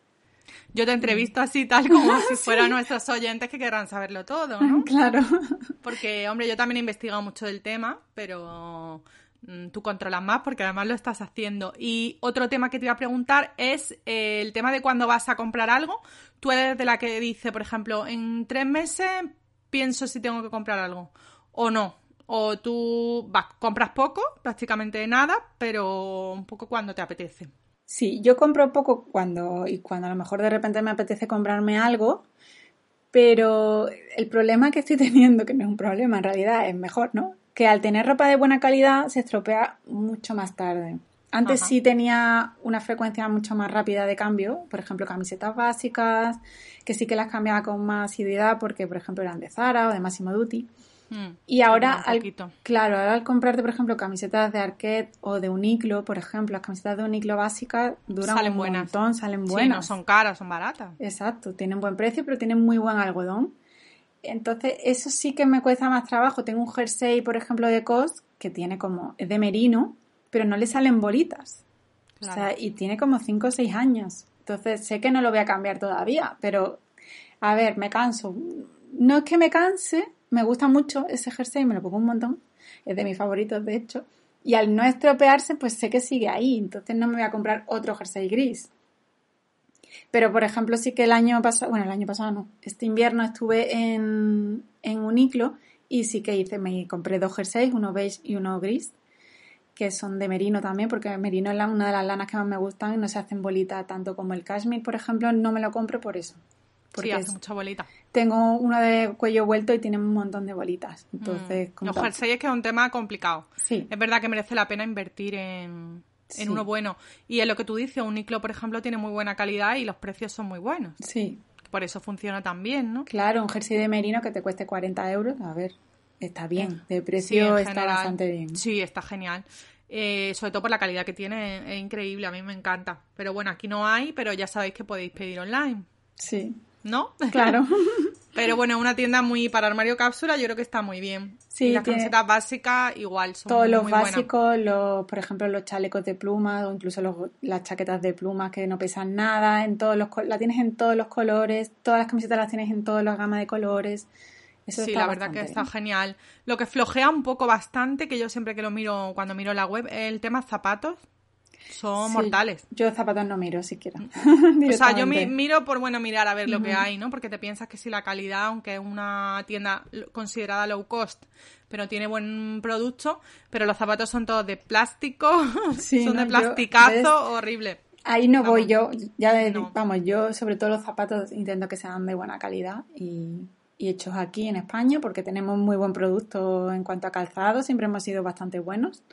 [SPEAKER 2] Yo te entrevisto así tal como si fueran nuestros oyentes que querrán saberlo todo, ¿no?
[SPEAKER 1] Claro.
[SPEAKER 2] Porque, hombre, yo también he investigado mucho del tema, pero mm, tú controlas más porque además lo estás haciendo. Y otro tema que te iba a preguntar es eh, el tema de cuando vas a comprar algo. Tú eres de la que dice, por ejemplo, en tres meses pienso si tengo que comprar algo o no. O tú vas, compras poco, prácticamente nada, pero un poco cuando te apetece.
[SPEAKER 1] Sí, yo compro poco cuando, y cuando a lo mejor de repente me apetece comprarme algo, pero el problema que estoy teniendo, que no es un problema en realidad, es mejor, ¿no? Que al tener ropa de buena calidad se estropea mucho más tarde. Antes
[SPEAKER 2] Ajá.
[SPEAKER 1] sí tenía una frecuencia mucho más rápida de cambio, por ejemplo, camisetas básicas, que sí que las cambiaba con más asiduidad porque, por ejemplo, eran de Zara o de Massimo Dutti.
[SPEAKER 2] Mm,
[SPEAKER 1] Y ahora, al, claro, ahora al comprarte, por ejemplo, camisetas de Arquette o de Uniqlo, por ejemplo, las camisetas de Uniqlo básicas duran
[SPEAKER 2] Salen
[SPEAKER 1] un
[SPEAKER 2] buenas.
[SPEAKER 1] montón, salen
[SPEAKER 2] Sí,
[SPEAKER 1] buenas.
[SPEAKER 2] no son caras, son baratas.
[SPEAKER 1] Exacto, tienen buen precio, pero tienen muy buen algodón. Entonces, eso sí que me cuesta más trabajo. Tengo un jersey, por ejemplo, de COS, que tiene como, es de merino, pero no le salen bolitas. O sea, y tiene como 5 o 6 años. Entonces, sé que no lo voy a cambiar todavía, pero, a ver, me canso. No es que me canse, me gusta mucho ese jersey, me lo pongo un montón. Es de mis favoritos, de hecho. Y al no estropearse, pues sé que sigue ahí. Entonces no me voy a comprar otro jersey gris. Pero, por ejemplo, sí que el año pasado, bueno, el año pasado no, este invierno estuve en, en Uniclo y sí que hice, me compré dos jerseys, uno beige y uno gris, que son de merino también, porque merino es una de las lanas que más me gustan y no se hacen bolitas tanto como el cashmere, por ejemplo, no me lo compro por eso.
[SPEAKER 2] Porque sí, hace mucha bolita.
[SPEAKER 1] Tengo uno de cuello vuelto y tiene un montón de bolitas. Entonces,
[SPEAKER 2] mm. Los jerseys es que es un tema complicado. Sí. Es verdad que merece la pena invertir en, en uno bueno. Y es lo que tú dices, un Niclo, por ejemplo, tiene muy buena calidad y los precios son muy buenos.
[SPEAKER 1] Sí.
[SPEAKER 2] Por eso funciona tan bien, ¿no?
[SPEAKER 1] Claro, un jersey de merino que te cueste 40 euros, a ver, está bien. De precio está bastante bien.
[SPEAKER 2] Sí, está genial. Eh, sobre todo por la calidad que tiene, es increíble, a mí me encanta. Pero bueno, aquí no hay, pero ya sabéis que podéis pedir online.
[SPEAKER 1] Sí.
[SPEAKER 2] ¿No?
[SPEAKER 1] Claro.
[SPEAKER 2] Pero bueno, una tienda muy para armario cápsula, yo creo que está muy bien. Sí, y las camisetas básicas igual son
[SPEAKER 1] Todos los
[SPEAKER 2] muy
[SPEAKER 1] básicos, los, por ejemplo, los chalecos de plumas o incluso las chaquetas de plumas que no pesan nada, en todos los la tienes en todos los colores, todas las camisetas las tienes en todas las gamas de colores.
[SPEAKER 2] Eso sí, la verdad que está genial. Lo que flojea un poco bastante, que yo siempre que lo miro, cuando miro la web, es el tema zapatos son mortales.
[SPEAKER 1] Yo zapatos no miro siquiera.
[SPEAKER 2] o sea, yo miro por bueno mirar a ver lo que hay, ¿no? Porque te piensas que si la calidad, aunque es una tienda considerada low cost, pero tiene buen producto, pero los zapatos son todos de plástico, son de plasticazo, horrible.
[SPEAKER 1] Ahí no voy yo, ya vamos, yo sobre todo los zapatos intento que sean de buena calidad y, y hechos aquí en España porque tenemos muy buen producto en cuanto a calzado, siempre hemos sido bastante buenos.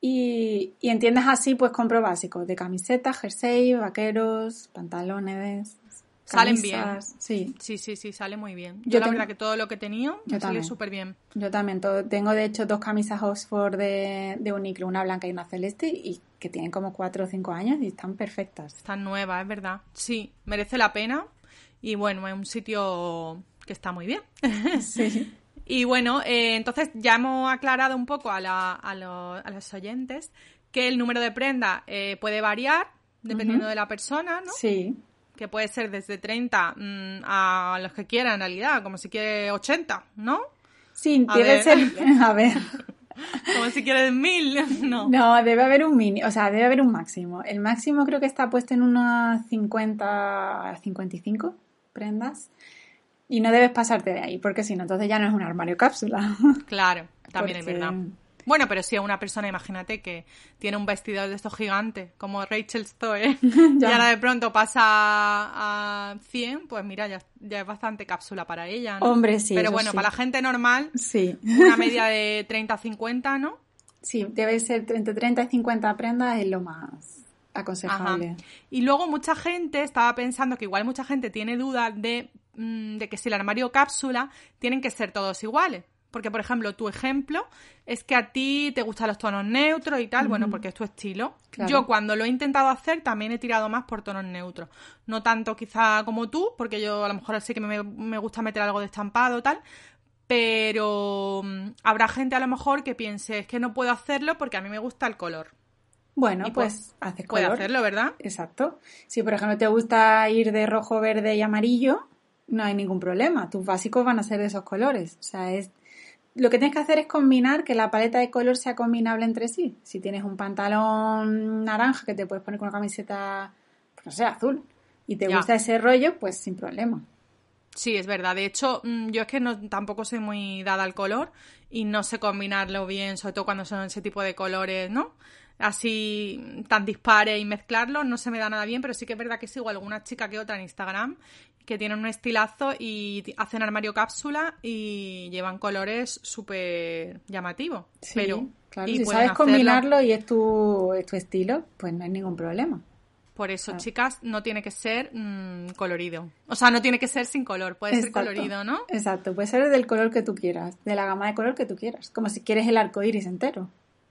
[SPEAKER 1] Y, entiendes así, pues compro básicos de camisetas, jersey, vaqueros, pantalones.
[SPEAKER 2] Salen bien. Sí. Sí, sí, sí, sale muy bien. Yo, la verdad que todo lo que he tenido me sale súper bien.
[SPEAKER 1] Yo también. tengo de hecho dos camisas Oxford de, de Uniqlo, una blanca y una celeste, y que tienen como cuatro o cinco años y están perfectas.
[SPEAKER 2] Están nuevas, es verdad. Sí, merece la pena. Y bueno, es un sitio que está muy bien. Sí. Y bueno, eh, entonces ya hemos aclarado un poco a, a, los oyentes que el número de prenda eh, puede variar dependiendo de la persona, ¿no?
[SPEAKER 1] Sí.
[SPEAKER 2] Que puede ser desde 30 mm, a los que quieran en realidad, como si quiere 80, ¿no?
[SPEAKER 1] Sí, debe ser. A ver.
[SPEAKER 2] Como si quieres mil, no.
[SPEAKER 1] No, debe haber un mini, o sea, debe haber un máximo. El máximo creo que está puesto en unas 50 55 prendas. Y no debes pasarte de ahí, porque si no, entonces ya no es un armario cápsula.
[SPEAKER 2] Claro, también es verdad. Bueno, pero si a una persona, imagínate que tiene un vestido de estos gigantes, como Rachel Stowe, y ahora de pronto pasa a 100, pues mira, ya, es bastante cápsula para ella, ¿no?
[SPEAKER 1] Hombre, sí.
[SPEAKER 2] Pero bueno, para la gente normal,
[SPEAKER 1] sí.
[SPEAKER 2] una media de 30 a 50, ¿no?
[SPEAKER 1] Sí, debe ser entre 30 y 50 prendas es lo más aconsejable.
[SPEAKER 2] Y luego mucha gente estaba pensando que igual mucha gente tiene dudas de Mm, de que si el armario cápsula tienen que ser todos iguales. Porque, por ejemplo, tu ejemplo es que a ti te gustan los tonos neutros y tal, bueno, porque es tu estilo. Yo cuando lo he intentado hacer también he tirado más por tonos neutros. No tanto quizá como tú, porque yo a lo mejor sí que me, me gusta meter algo de estampado tal, pero mm, habrá gente a lo mejor que piense, es que no puedo hacerlo porque a mí me gusta el color.
[SPEAKER 1] Bueno, pues, pues color. Puede
[SPEAKER 2] hacerlo, ¿verdad?
[SPEAKER 1] Exacto. Si, por ejemplo, te gusta ir de rojo, verde y amarillo, no hay ningún problema. Tus básicos van a ser de esos colores. O sea, es lo que tienes que hacer es combinar que la paleta de color sea combinable entre sí. Si tienes un pantalón naranja que te puedes poner con una camiseta, pues no sé, azul, y te gusta ese rollo, pues sin problema.
[SPEAKER 2] Sí, es verdad. De hecho, mm, yo es que no, tampoco soy muy dada al color y no sé combinarlo bien, sobre todo cuando son ese tipo de colores, ¿no? Así tan dispares y mezclarlo no se me da nada bien, pero sí que es verdad que sigo alguna chica que otra en Instagram que tienen un estilazo y hacen armario cápsula y llevan colores súper llamativos. Sí, pero,
[SPEAKER 1] claro, si sabes combinarlo y es tu, es tu estilo, pues no hay ningún problema.
[SPEAKER 2] Por eso, chicas, no tiene que ser mm, colorido. O sea, no tiene que ser sin color, puede ser colorido, ¿no?
[SPEAKER 1] Exacto, puede ser del color que tú quieras, de la gama de color que tú quieras, como si quieres el arco iris entero.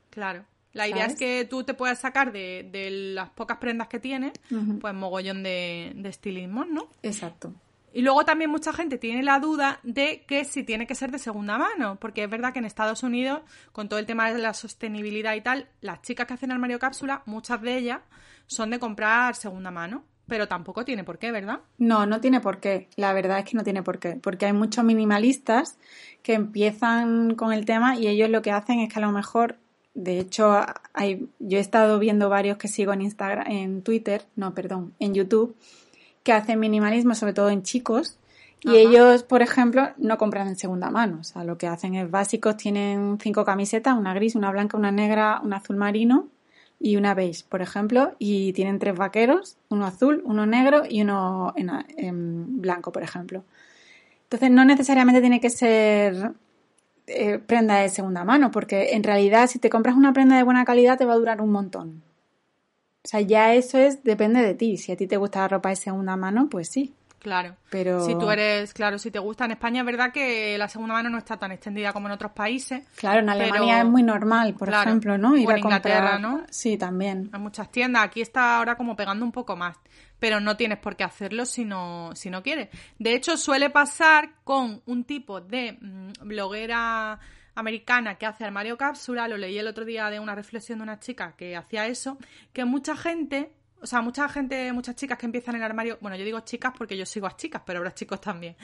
[SPEAKER 2] Claro. La idea es que tú te puedas sacar de, de las pocas prendas que tienes, pues mogollón de, de estilismo, ¿no?
[SPEAKER 1] Exacto.
[SPEAKER 2] Y luego también mucha gente tiene la duda de que si tiene que ser de segunda mano, porque es verdad que en Estados Unidos, con todo el tema de la sostenibilidad y tal, las chicas que hacen armario cápsula, muchas de ellas son de comprar segunda mano, pero tampoco tiene por qué, ¿verdad?
[SPEAKER 1] No, no tiene por qué. La verdad es que no tiene por qué, porque hay muchos minimalistas que empiezan con el tema y ellos lo que hacen es que a lo mejor de hecho, hay, yo he estado viendo varios que sigo en Instagram, en Twitter, no, perdón, en YouTube, que hacen minimalismo, sobre todo en chicos, y ellos, por ejemplo, no compran en segunda mano. O sea, lo que hacen es básicos, tienen cinco camisetas, una gris, una blanca, una negra, un azul marino y una beige, por ejemplo, y tienen tres vaqueros, uno azul, uno negro y uno en, blanco, por ejemplo. Entonces, no necesariamente tiene que ser eh, prenda de segunda mano, porque en realidad si te compras una prenda de buena calidad te va a durar un montón. O sea, ya eso es, depende de ti. Si a ti te gusta la ropa de segunda mano, pues sí.
[SPEAKER 2] Claro. Pero... Si tú eres, claro, si te gusta en España, es verdad que la segunda mano no está tan extendida como en otros países.
[SPEAKER 1] Claro, en Alemania es muy normal, por ejemplo, ¿no?
[SPEAKER 2] Ir en Inglaterra, ¿no?
[SPEAKER 1] Sí, también.
[SPEAKER 2] Hay muchas tiendas. Aquí está ahora como pegando un poco más. Pero no tienes por qué hacerlo si no, si no quieres. De hecho, suele pasar con un tipo de mm, bloguera americana que hace armario cápsula, lo leí el otro día de una reflexión de una chica que hacía eso, que mucha gente, o sea, mucha gente, muchas chicas que empiezan en el armario, bueno, yo digo chicas porque yo sigo a chicas, pero habrá chicos también,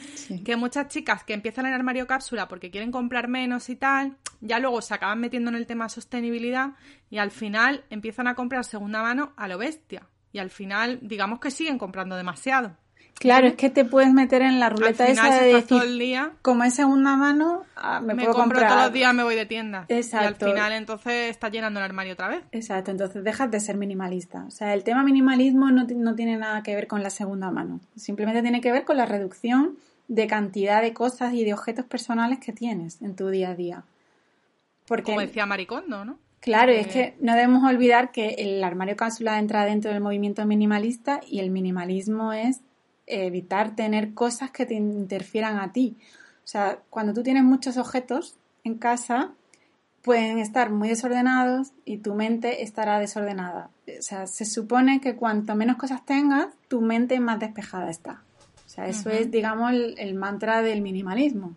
[SPEAKER 2] que muchas chicas que empiezan en el armario cápsula porque quieren comprar menos y tal, ya luego se acaban metiendo en el tema sostenibilidad y al final empiezan a comprar segunda mano a lo bestia. Y al final, digamos que siguen comprando demasiado.
[SPEAKER 1] Claro, es que te puedes meter en la ruleta esa de decir, todo el día, como es segunda mano, ah, me, puedo compro
[SPEAKER 2] todos los días, me voy de tienda. Exacto. Y al final entonces estás llenando el armario otra vez.
[SPEAKER 1] Exacto, entonces dejas de ser minimalista. O sea, el tema minimalismo no, no tiene nada que ver con la segunda mano. Simplemente tiene que ver con la reducción de cantidad de cosas y de objetos personales que tienes en tu día a día.
[SPEAKER 2] Porque, Como decía Maricondo, ¿no?
[SPEAKER 1] Claro, es que no debemos olvidar que el armario cápsula entra dentro del movimiento minimalista y el minimalismo es evitar tener cosas que te interfieran a ti. O sea, cuando tú tienes muchos objetos en casa, pueden estar muy desordenados y tu mente estará desordenada. O sea, se supone que cuanto menos cosas tengas, tu mente más despejada está. O sea, eso es, digamos, el mantra del minimalismo.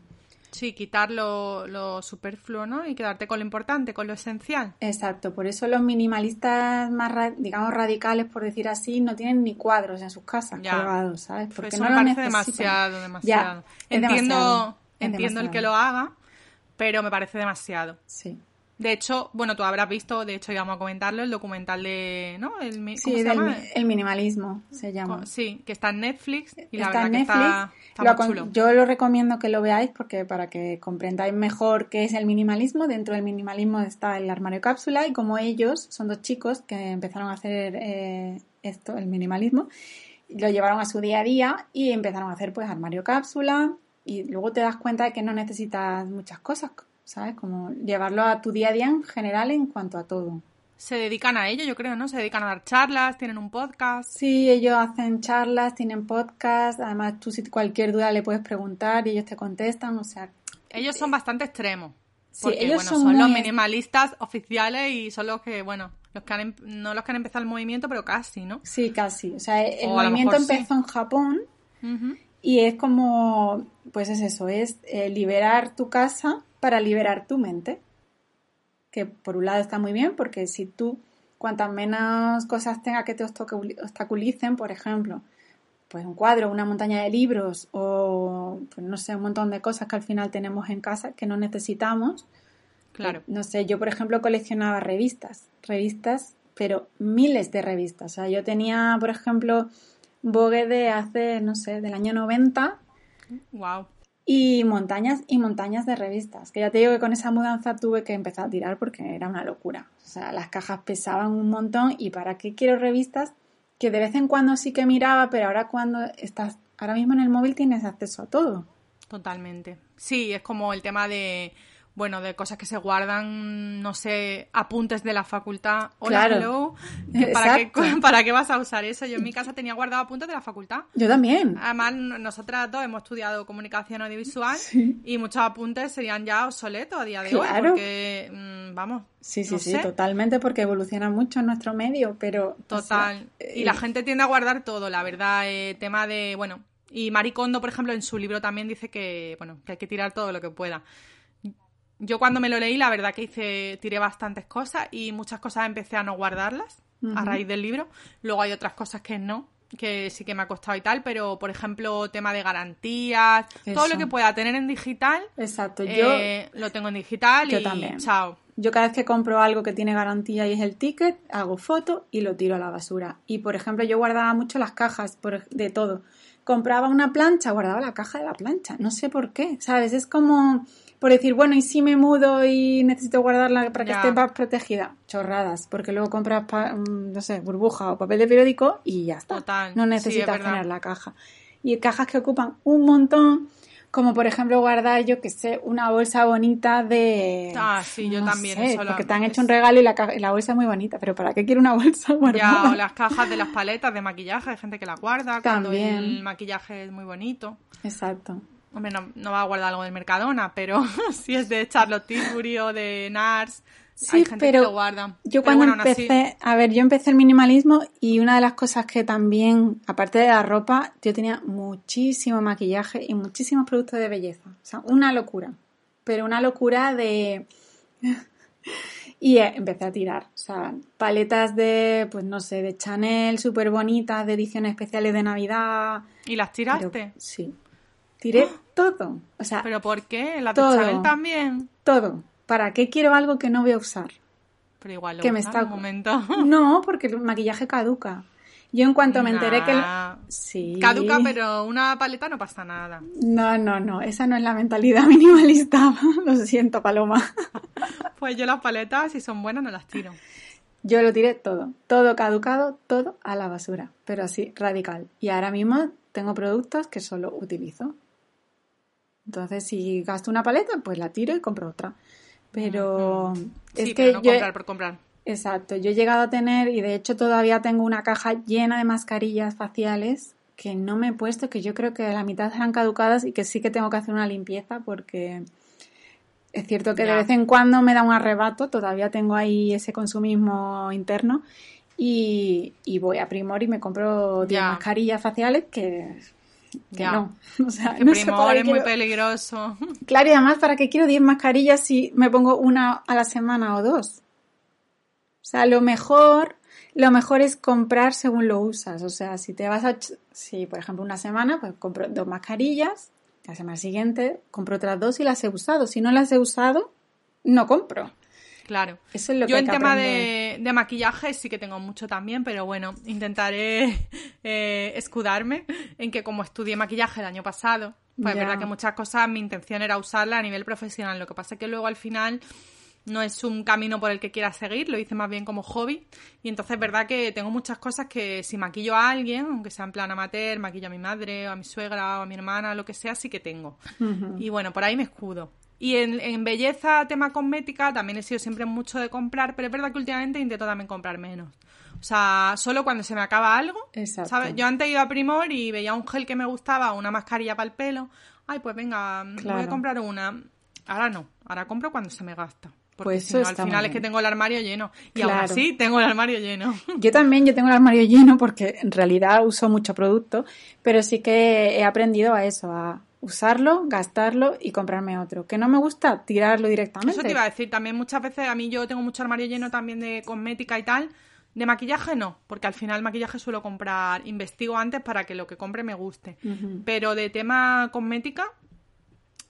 [SPEAKER 2] Sí, quitar lo, superfluo, ¿no? Y quedarte con lo importante, con lo esencial.
[SPEAKER 1] Exacto, por eso los minimalistas más, digamos, radicales, por decir así, no tienen ni cuadros en sus casas colgados, ¿sabes?
[SPEAKER 2] Porque no me parece demasiado, demasiado. entiendo, entiendo el que lo haga, pero me parece demasiado.
[SPEAKER 1] Sí.
[SPEAKER 2] De hecho, bueno, tú habrás visto, de hecho íbamos a comentarlo, el documental de, ¿no? El,
[SPEAKER 1] sí, el minimalismo se llama.
[SPEAKER 2] Sí, que está en Netflix y la verdad que está, muy chulo.
[SPEAKER 1] Yo lo recomiendo que lo veáis porque para que comprendáis mejor qué es el minimalismo, dentro del minimalismo está el armario cápsula y como ellos son dos chicos que empezaron a hacer eh, esto, el minimalismo, lo llevaron a su día a día y empezaron a hacer pues armario cápsula y luego te das cuenta de que no necesitas muchas cosas ¿sabes? Como llevarlo a tu día a día en general en cuanto a todo.
[SPEAKER 2] Se dedican a ello, yo creo, ¿no? Se dedican a dar charlas, tienen un podcast.
[SPEAKER 1] Sí, ellos hacen charlas, tienen podcast, además tú si cualquier duda le puedes preguntar y ellos te contestan, o sea...
[SPEAKER 2] Ellos son bastante extremos. Porque, ellos bueno, son, los minimalistas oficiales y son los que, bueno, los que han, em, no los que han empezado el movimiento, pero casi, ¿no?
[SPEAKER 1] Sí, casi. O sea, el movimiento empezó en Japón y es como, pues es eso, es eh, liberar tu casa para liberar tu mente. Que por un lado está muy bien, porque si tú, cuantas menos cosas tenga que te obstaculicen, por ejemplo, pues un cuadro, una montaña de libros o, pues no sé, un montón de cosas que al final tenemos en casa que no necesitamos.
[SPEAKER 2] Claro.
[SPEAKER 1] No sé, yo por ejemplo coleccionaba revistas, revistas, pero miles de revistas. O sea, yo tenía, por ejemplo, Vogue de hace, no sé, del año 90.
[SPEAKER 2] Wow
[SPEAKER 1] y montañas y montañas de revistas. Que ya te digo que con esa mudanza tuve que empezar a tirar porque era una locura. O sea, las cajas pesaban un montón y ¿para qué quiero revistas? Que de vez en cuando sí que miraba, pero ahora cuando estás, ahora mismo en el móvil tienes acceso a todo.
[SPEAKER 2] Totalmente. Sí, es como el tema de bueno, de cosas que se guardan, no sé, apuntes de la facultad. Hola, claro. ¿Para qué, ¿Para qué vas a usar eso? Yo en mi casa tenía guardado apuntes de la facultad.
[SPEAKER 1] Yo también.
[SPEAKER 2] Además, nosotras dos hemos estudiado comunicación audiovisual y muchos apuntes serían ya obsoletos a día de hoy. Porque, mm, vamos.
[SPEAKER 1] Sí, sí, sí, totalmente, porque evoluciona mucho en nuestro medio, pero.
[SPEAKER 2] Total. y la eh, gente tiende a guardar todo, la verdad. Eh, tema de, bueno, Y Maricondo, por ejemplo, en su libro también dice que, bueno, que hay que tirar todo lo que pueda. Yo cuando me lo leí, la verdad que hice, tiré bastantes cosas y muchas cosas empecé a no guardarlas a raíz del libro. Luego hay otras cosas que no, que sí que me ha costado y tal, pero por ejemplo, tema de garantías, todo lo que pueda tener en digital.
[SPEAKER 1] Exacto,
[SPEAKER 2] yo lo tengo en digital
[SPEAKER 1] yo
[SPEAKER 2] y
[SPEAKER 1] también.
[SPEAKER 2] chao.
[SPEAKER 1] Yo cada vez que compro algo que tiene garantía y es el ticket, hago foto y lo tiro a la basura. Y por ejemplo, yo guardaba mucho las cajas de todo. Compraba una plancha, guardaba la caja de la plancha. No sé por qué, ¿sabes? Es como por decir, bueno, ¿y si me mudo y necesito guardarla para que esté más protegida? Chorradas, porque luego compras, mm, no sé, burbuja o papel de periódico y ya está.
[SPEAKER 2] Total.
[SPEAKER 1] No necesitas tener la caja. Y cajas que ocupan un montón, como por ejemplo guardar, yo que sé, una bolsa bonita de...
[SPEAKER 2] Ah, sí, yo también.
[SPEAKER 1] Sé, porque te han hecho un regalo y la, la, bolsa es muy bonita, pero ¿para qué quiero una bolsa guardada?
[SPEAKER 2] Ya, o las cajas de las paletas de maquillaje, hay gente que la guarda también. cuando el maquillaje es muy bonito.
[SPEAKER 1] Exacto.
[SPEAKER 2] Hombre, no, va a guardar algo del Mercadona, pero si es de Charlotte Tilbury o de NARS, hay gente
[SPEAKER 1] pero
[SPEAKER 2] que lo guarda.
[SPEAKER 1] Yo cuando empecé, a ver, yo empecé el minimalismo y una de las cosas que también, aparte de la ropa, yo tenía muchísimo maquillaje y muchísimos productos de belleza. O sea, una locura. Pero una locura de... y empecé a tirar. O sea, paletas de, pues no sé, de Chanel súper bonitas, de ediciones especiales de Navidad.
[SPEAKER 2] ¿Y las tiraste?
[SPEAKER 1] sí. Tiré todo. O sea,
[SPEAKER 2] ¿Pero por qué? ¿La de Chanel también?
[SPEAKER 1] Todo. ¿Para qué quiero algo que no voy a usar?
[SPEAKER 2] Pero igual lo que me está un momento.
[SPEAKER 1] No, porque el maquillaje caduca. Yo en cuanto me enteré que...
[SPEAKER 2] Sí. Caduca, pero una paleta no pasa nada.
[SPEAKER 1] No, no, no. Esa no es la mentalidad minimalista. Lo siento, Paloma.
[SPEAKER 2] Pues yo las paletas, si son buenas, no las tiro.
[SPEAKER 1] Yo lo tiré todo. Todo caducado, todo a la basura. Pero así, radical. Y ahora mismo tengo productos que solo utilizo. Entonces, si gasto una paleta, pues la tiro y compro otra. Pero es que
[SPEAKER 2] no comprar por comprar.
[SPEAKER 1] Exacto, yo he llegado a tener y de hecho todavía tengo una caja llena de mascarillas faciales que no me he puesto, que yo creo que la mitad serán caducadas y que sí que tengo que hacer una limpieza porque es cierto que de vez en cuando me da un arrebato, todavía tengo ahí ese consumismo interno y, voy a Primor y me compro 10 mascarillas faciales que que no. O sea,
[SPEAKER 2] no primor es muy peligroso.
[SPEAKER 1] Claro, y además, ¿para qué quiero 10 mascarillas si me pongo una a la semana o dos? O sea, lo mejor, lo mejor es comprar según lo usas. O sea, si te vas a, si por ejemplo una semana, pues compro dos mascarillas, la semana siguiente compro otras dos y las he usado. Si no las he usado, no compro.
[SPEAKER 2] Claro. Eso es lo Yo en tema de, maquillaje sí que tengo mucho también, pero bueno, intentaré eh, escudarme en que como estudié maquillaje el año pasado, pues es verdad que muchas cosas mi intención era usarla a nivel profesional. Lo que pasa es que luego al final no es un camino por el que quiera seguir, lo hice más bien como hobby. Y entonces es verdad que tengo muchas cosas que si maquillo a alguien, aunque sea en plan amateur, maquillo a mi madre o a mi suegra o a mi hermana, lo que sea, sí que tengo. Y bueno, por ahí me escudo. Y en, belleza, tema cosmética, también he sido siempre mucho de comprar, pero es verdad que últimamente intento también comprar menos. O sea, solo cuando se me acaba algo. ¿sabes? Yo antes iba a Primor y veía un gel que me gustaba, una mascarilla para el pelo. Ay, pues venga, voy a comprar una. Ahora no, ahora compro cuando se me gasta. Porque pues al final es que tengo el armario lleno. Y ahora sí tengo el armario lleno.
[SPEAKER 1] Yo también, yo tengo el armario lleno porque en realidad uso mucho producto, pero sí que he aprendido a eso, a usarlo, gastarlo y comprarme otro. Que no me gusta tirarlo directamente.
[SPEAKER 2] Eso te iba a decir, también muchas veces a mí yo tengo mucho armario lleno también de cosmética y tal. De maquillaje no, porque al final maquillaje suelo comprar, investigo antes para que lo que compre me guste. Pero de tema cosmética,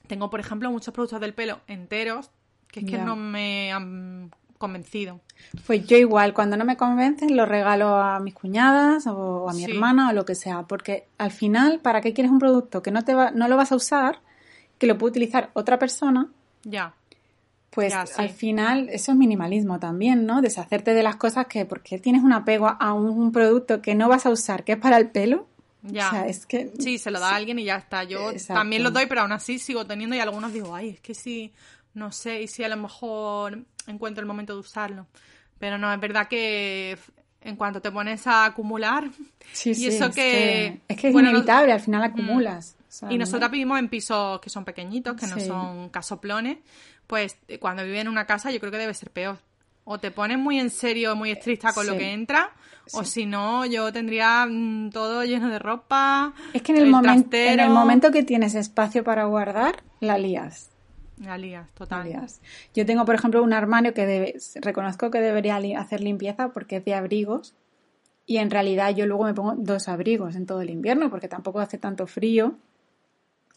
[SPEAKER 2] tengo por ejemplo muchos productos del pelo enteros que es que no me han convencido.
[SPEAKER 1] Pues yo igual, cuando no me convencen lo regalo a mis cuñadas o a mi hermana o lo que sea, porque al final, ¿para qué quieres un producto que no te va, no lo vas a usar, que lo puede utilizar otra persona?
[SPEAKER 2] Ya.
[SPEAKER 1] Pues al final eso es minimalismo también, ¿no? Deshacerte de las cosas que, porque tienes un apego a un producto que no vas a usar, que es para el pelo.
[SPEAKER 2] Ya.
[SPEAKER 1] O sea, es que...
[SPEAKER 2] Sí, se lo da a alguien y ya está. Yo también lo doy, pero aún así sigo teniendo y algunos digo, ay, es que si no sé, y si a lo mejor encuentro el momento de usarlo. Pero no, es verdad que en cuanto te pones a acumular,
[SPEAKER 1] sí, y eso que, Es que es inevitable, al final acumulas.
[SPEAKER 2] y nosotros vivimos en pisos que son pequeñitos, que no son casoplones, pues eh, cuando vives en una casa yo creo que debe ser peor. O te pones muy en serio, muy estricta con lo
[SPEAKER 1] Sí.
[SPEAKER 2] que entra, o si no, yo tendría mm, todo lleno de ropa.
[SPEAKER 1] Es que en el, momento, en el momento que tienes espacio para guardar, la lías.
[SPEAKER 2] La lías,
[SPEAKER 1] la
[SPEAKER 2] total.
[SPEAKER 1] lías. Yo tengo, por ejemplo, un armario que debe- reconozco que debería li- hacer limpieza porque es de abrigos y en realidad yo luego me pongo dos abrigos en todo el invierno porque tampoco hace tanto frío.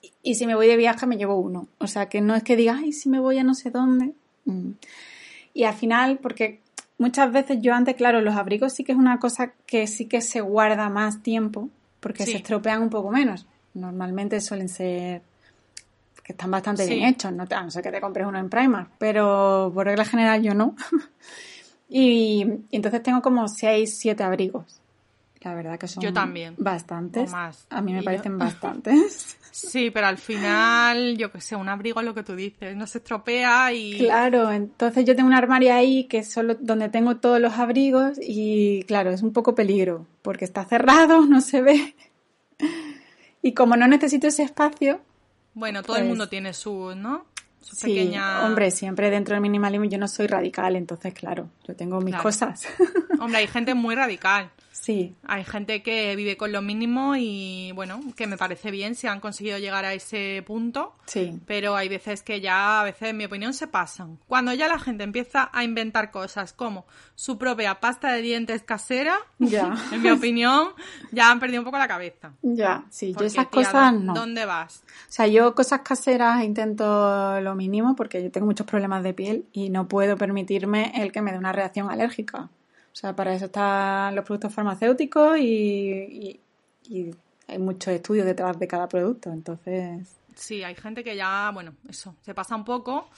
[SPEAKER 1] Y, y si me voy de viaje me llevo uno. O sea que no es que diga, ay, si me voy a no sé dónde. Mm. Y al final, porque muchas veces yo antes, claro, los abrigos sí que es una cosa que sí que se guarda más tiempo porque
[SPEAKER 2] Sí.
[SPEAKER 1] se estropean un poco menos. Normalmente suelen ser que están bastante
[SPEAKER 2] Sí.
[SPEAKER 1] bien hechos, no, te- a no ser que te compres uno en Primark, pero por regla general yo no. y, y entonces tengo como 6, 7 abrigos. La verdad que son
[SPEAKER 2] Yo también.
[SPEAKER 1] bastantes.
[SPEAKER 2] O más.
[SPEAKER 1] A mí me
[SPEAKER 2] Y yo-
[SPEAKER 1] parecen bastantes.
[SPEAKER 2] Sí, pero al final, yo qué sé, un abrigo es lo que tú dices, no se estropea y...
[SPEAKER 1] Claro, entonces yo tengo un armario ahí que es solo donde tengo todos los abrigos y claro, es un poco peligro porque está cerrado, no se ve. Y como no necesito ese espacio,
[SPEAKER 2] Bueno, todo el
[SPEAKER 1] Pues-
[SPEAKER 2] mundo tiene su, ¿no? Su
[SPEAKER 1] sí,
[SPEAKER 2] pequeña...
[SPEAKER 1] hombre, siempre dentro del minimalismo yo no soy radical, entonces claro, yo tengo mis
[SPEAKER 2] Claro.
[SPEAKER 1] cosas.
[SPEAKER 2] Hombre, hay gente muy radical.
[SPEAKER 1] Sí,
[SPEAKER 2] Hay gente que vive con lo mínimo y, bueno, que me parece bien si han conseguido llegar a ese punto.
[SPEAKER 1] sí.
[SPEAKER 2] Pero hay veces que ya, a veces, en mi opinión, se pasan. Cuando ya la gente empieza a inventar cosas como su propia pasta de dientes casera,
[SPEAKER 1] Ya.
[SPEAKER 2] en mi opinión, ya han perdido un poco la cabeza.
[SPEAKER 1] Ya, sí, yo esas
[SPEAKER 2] tía,
[SPEAKER 1] cosas
[SPEAKER 2] ¿dó-
[SPEAKER 1] no.
[SPEAKER 2] ¿Dónde vas?
[SPEAKER 1] O sea, yo cosas caseras intento lo mínimo porque yo tengo muchos problemas de piel y no puedo permitirme el que me dé una reacción alérgica. O sea, para eso están los productos farmacéuticos y, y- y hay muchos estudios detrás de cada producto. Entonces,
[SPEAKER 2] Sí, hay gente que ya, bueno, eso, se pasa un poco.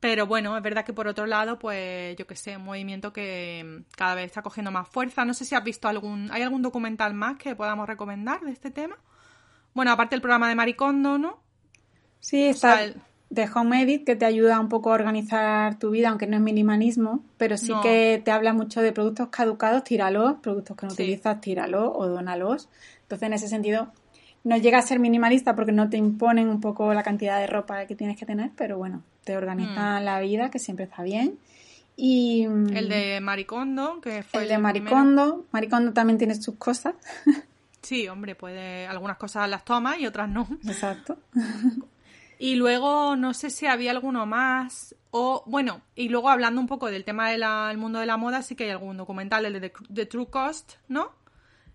[SPEAKER 2] Pero bueno, es verdad que por otro lado, pues yo que sé, un movimiento que cada vez está cogiendo más fuerza. No sé si has visto algún, ¿hay algún documental más que podamos recomendar de este tema? Bueno, aparte el programa de Maricondo, ¿no?
[SPEAKER 1] sí, está
[SPEAKER 2] sea, el-
[SPEAKER 1] de Home Edit que te ayuda un poco a organizar tu vida, aunque no es minimalismo, pero sí
[SPEAKER 2] No.
[SPEAKER 1] que te habla mucho de productos caducados, tíralos, productos que no
[SPEAKER 2] Sí.
[SPEAKER 1] utilizas, tíralos o dónalos. Entonces, en ese sentido, no llega a ser minimalista porque no te imponen un poco la cantidad de ropa que tienes que tener, pero bueno, te organizan la vida, que siempre está bien. Y mm,
[SPEAKER 2] El de Maricondo, que fue
[SPEAKER 1] el de
[SPEAKER 2] primero.
[SPEAKER 1] Maricondo, Maricondo también tiene sus cosas,
[SPEAKER 2] Sí, hombre, puede, algunas cosas las toma y otras no.
[SPEAKER 1] exacto.
[SPEAKER 2] Y luego no sé si había alguno más. O, bueno, y luego hablando un poco del tema del mundo de la moda, sí que hay algún documental, el de The True Cost, ¿no?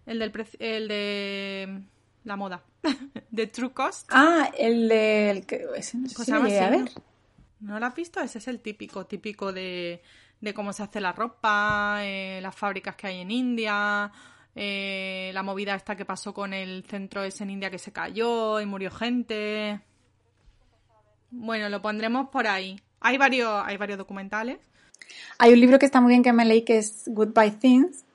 [SPEAKER 2] El del preci- el de la moda. The True Cost.
[SPEAKER 1] Ah, el de... El que, ese no sé
[SPEAKER 2] ¿Cómo
[SPEAKER 1] si
[SPEAKER 2] se
[SPEAKER 1] lo
[SPEAKER 2] llama
[SPEAKER 1] llegué a ver.
[SPEAKER 2] ¿No lo has visto? Ese es el típico, típico de, de cómo se hace la ropa, eh, las fábricas que hay en India, eh, la movida esta que pasó con el centro ese en India que se cayó y murió gente. Bueno, lo pondremos por ahí. Hay varios, hay varios documentales.
[SPEAKER 1] Hay un libro que está muy bien que me leí que es Goodbye Things,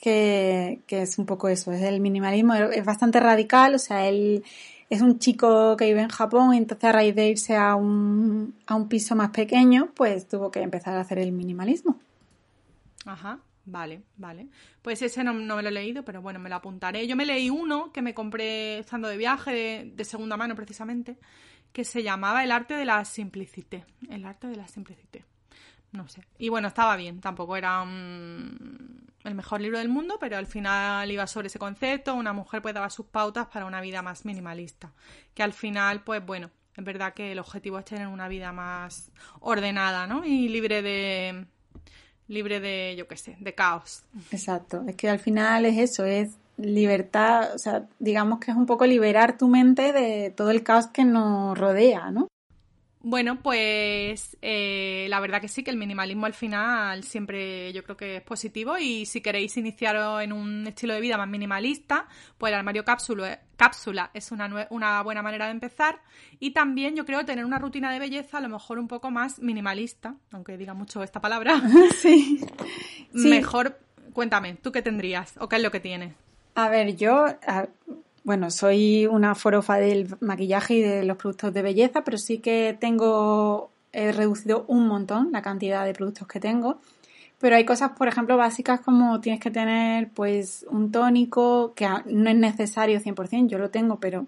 [SPEAKER 1] que, que es un poco eso, es el minimalismo, es bastante radical, o sea, él es un chico que vive en Japón y entonces a raíz de irse a un, a un piso más pequeño, pues tuvo que empezar a hacer el minimalismo.
[SPEAKER 2] Ajá, vale, vale. Pues ese no, no me lo he leído, pero bueno, me lo apuntaré. Yo me leí uno que me compré estando de viaje, de, de segunda mano precisamente, que se llamaba El arte de la simplicité. El arte de la simplicité. No sé. Y bueno, estaba bien, tampoco era mm, el mejor libro del mundo, pero al final iba sobre ese concepto, una mujer pues daba sus pautas para una vida más minimalista. Que al final, pues bueno, es verdad que el objetivo es tener una vida más ordenada, ¿no? Y libre de libre de, yo qué sé, de caos.
[SPEAKER 1] Exacto, es que al final es eso, es libertad, o sea, digamos que es un poco liberar tu mente de todo el caos que nos rodea, ¿no?
[SPEAKER 2] Bueno, pues eh, la verdad que sí, que el minimalismo al final siempre yo creo que es positivo y si queréis iniciaros en un estilo de vida más minimalista, pues el armario cápsula, cápsula es una, una buena manera de empezar y también yo creo tener una rutina de belleza a lo mejor un poco más minimalista, aunque diga mucho esta palabra,
[SPEAKER 1] sí. Sí.
[SPEAKER 2] mejor, cuéntame, ¿tú qué tendrías o qué es lo que tienes?
[SPEAKER 1] A ver, yo, bueno, soy una forofa del maquillaje y de los productos de belleza, pero sí que tengo, he reducido un montón la cantidad de productos que tengo. Pero hay cosas, por ejemplo, básicas como tienes que tener, pues, un tónico, que no es necesario 100%, yo lo tengo, pero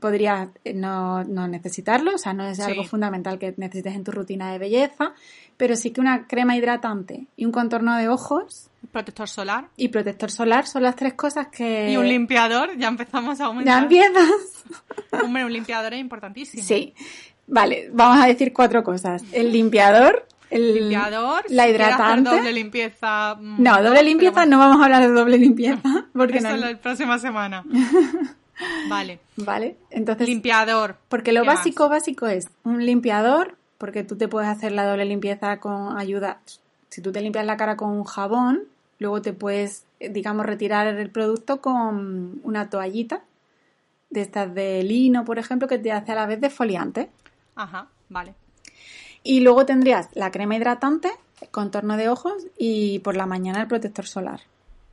[SPEAKER 1] podrías eh, no, no necesitarlo, o sea, no es
[SPEAKER 2] Sí.
[SPEAKER 1] algo fundamental que necesites en tu rutina de belleza, pero sí que una crema hidratante y un contorno de ojos
[SPEAKER 2] Protector solar.
[SPEAKER 1] y protector solar son las tres cosas que...
[SPEAKER 2] Y un limpiador, ya empezamos a
[SPEAKER 1] ¿Ya
[SPEAKER 2] aumentar.
[SPEAKER 1] empiezas?
[SPEAKER 2] Hombre, un limpiador es importantísimo.
[SPEAKER 1] Sí. Vale, vamos a decir cuatro cosas. El limpiador, el...
[SPEAKER 2] Limpiador.
[SPEAKER 1] La
[SPEAKER 2] hacer
[SPEAKER 1] hidratante.
[SPEAKER 2] doble limpieza. mm,
[SPEAKER 1] No, doble limpieza
[SPEAKER 2] bueno,
[SPEAKER 1] no vamos a hablar de doble limpieza, porque
[SPEAKER 2] Eso
[SPEAKER 1] no...
[SPEAKER 2] la próxima semana. Vale.
[SPEAKER 1] Vale, entonces...
[SPEAKER 2] Limpiador.
[SPEAKER 1] Porque lo básico, básico es un limpiador, porque tú te puedes hacer la doble limpieza con ayuda. Si tú te limpias la cara con un jabón, luego te puedes, eh, digamos, retirar el producto con una toallita de estas de lino, por ejemplo, que te hace a la vez de foliante.
[SPEAKER 2] Ajá, vale.
[SPEAKER 1] Y luego tendrías la crema hidratante, contorno de ojos y por la mañana el protector solar.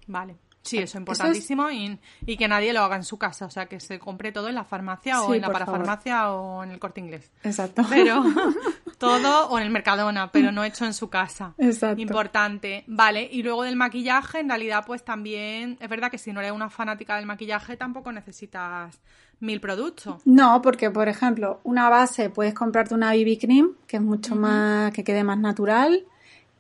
[SPEAKER 2] Vale. Sí, eso es
[SPEAKER 1] Eso es-
[SPEAKER 2] importantísimo y, y que nadie lo haga en su casa, o sea, que se compre todo en la farmacia o en la
[SPEAKER 1] por favor.
[SPEAKER 2] parafarmacia o en el corte inglés.
[SPEAKER 1] Exacto.
[SPEAKER 2] Pero todo, o en el Mercadona, pero no hecho en su casa.
[SPEAKER 1] Exacto.
[SPEAKER 2] Importante. Vale, y luego del maquillaje, en realidad, pues también es verdad que si no eres una fanática del maquillaje, tampoco necesitas mil productos.
[SPEAKER 1] No, porque por ejemplo, una base puedes comprarte una BB cream, que es mucho más, que quede más natural.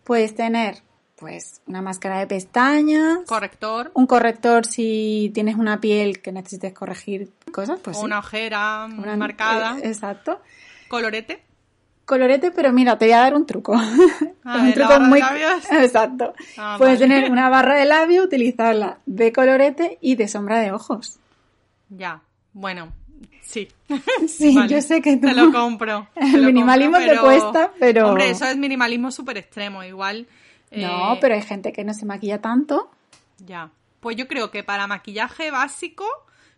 [SPEAKER 1] Puedes tener, pues, una máscara de pestañas,
[SPEAKER 2] Corrector,
[SPEAKER 1] un corrector si tienes una piel que necesites corregir cosas, pues sí.
[SPEAKER 2] una ojera
[SPEAKER 1] Una-
[SPEAKER 2] marcada,
[SPEAKER 1] eh, exacto.
[SPEAKER 2] colorete.
[SPEAKER 1] Colorete, pero mira, te voy a dar un truco.
[SPEAKER 2] Ah,
[SPEAKER 1] un
[SPEAKER 2] ¿de la barra de labios?
[SPEAKER 1] Exacto.
[SPEAKER 2] Ah,
[SPEAKER 1] Puedes
[SPEAKER 2] vale.
[SPEAKER 1] tener una barra de labio, utilizarla de colorete y de sombra de ojos.
[SPEAKER 2] Ya, bueno, sí.
[SPEAKER 1] Sí,
[SPEAKER 2] Vale,
[SPEAKER 1] yo sé que tú...
[SPEAKER 2] Te lo compro.
[SPEAKER 1] El
[SPEAKER 2] lo
[SPEAKER 1] minimalismo te cuesta, pero-
[SPEAKER 2] Hombre, eso es minimalismo súper extremo, igual...
[SPEAKER 1] No,
[SPEAKER 2] eh,
[SPEAKER 1] pero hay gente que no se maquilla tanto.
[SPEAKER 2] Ya. Pues yo creo que para maquillaje básico,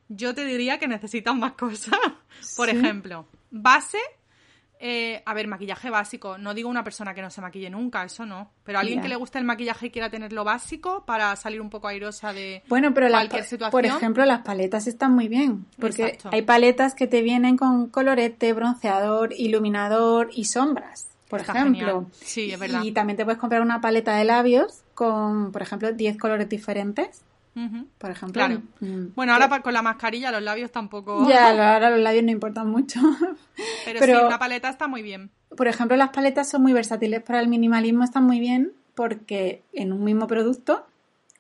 [SPEAKER 2] yo te diría que necesitas más cosas. Por
[SPEAKER 1] Sí.
[SPEAKER 2] ejemplo, base. eh, a ver, maquillaje básico. No digo una persona que no se maquille nunca, eso no. Pero alguien que le guste el maquillaje y quiera tener lo básico para salir un poco airosa de
[SPEAKER 1] Bueno, pero
[SPEAKER 2] cualquier
[SPEAKER 1] pa-
[SPEAKER 2] situación.
[SPEAKER 1] por ejemplo, las paletas están muy bien, porque
[SPEAKER 2] Exacto.
[SPEAKER 1] hay paletas que te vienen con colorete, bronceador, iluminador y sombras, por
[SPEAKER 2] Está
[SPEAKER 1] ejemplo.
[SPEAKER 2] Sí, es verdad.
[SPEAKER 1] Y también te puedes comprar una paleta de labios con, por ejemplo, 10 colores diferentes, por ejemplo.
[SPEAKER 2] Claro.
[SPEAKER 1] Mm,
[SPEAKER 2] Bueno, ahora con la mascarilla los labios tampoco.
[SPEAKER 1] Ya, ahora los labios no importan mucho.
[SPEAKER 2] Pero,
[SPEAKER 1] pero-
[SPEAKER 2] sí, una paleta está muy bien.
[SPEAKER 1] Por ejemplo, las paletas son muy versátiles para el minimalismo, están muy bien porque en un mismo producto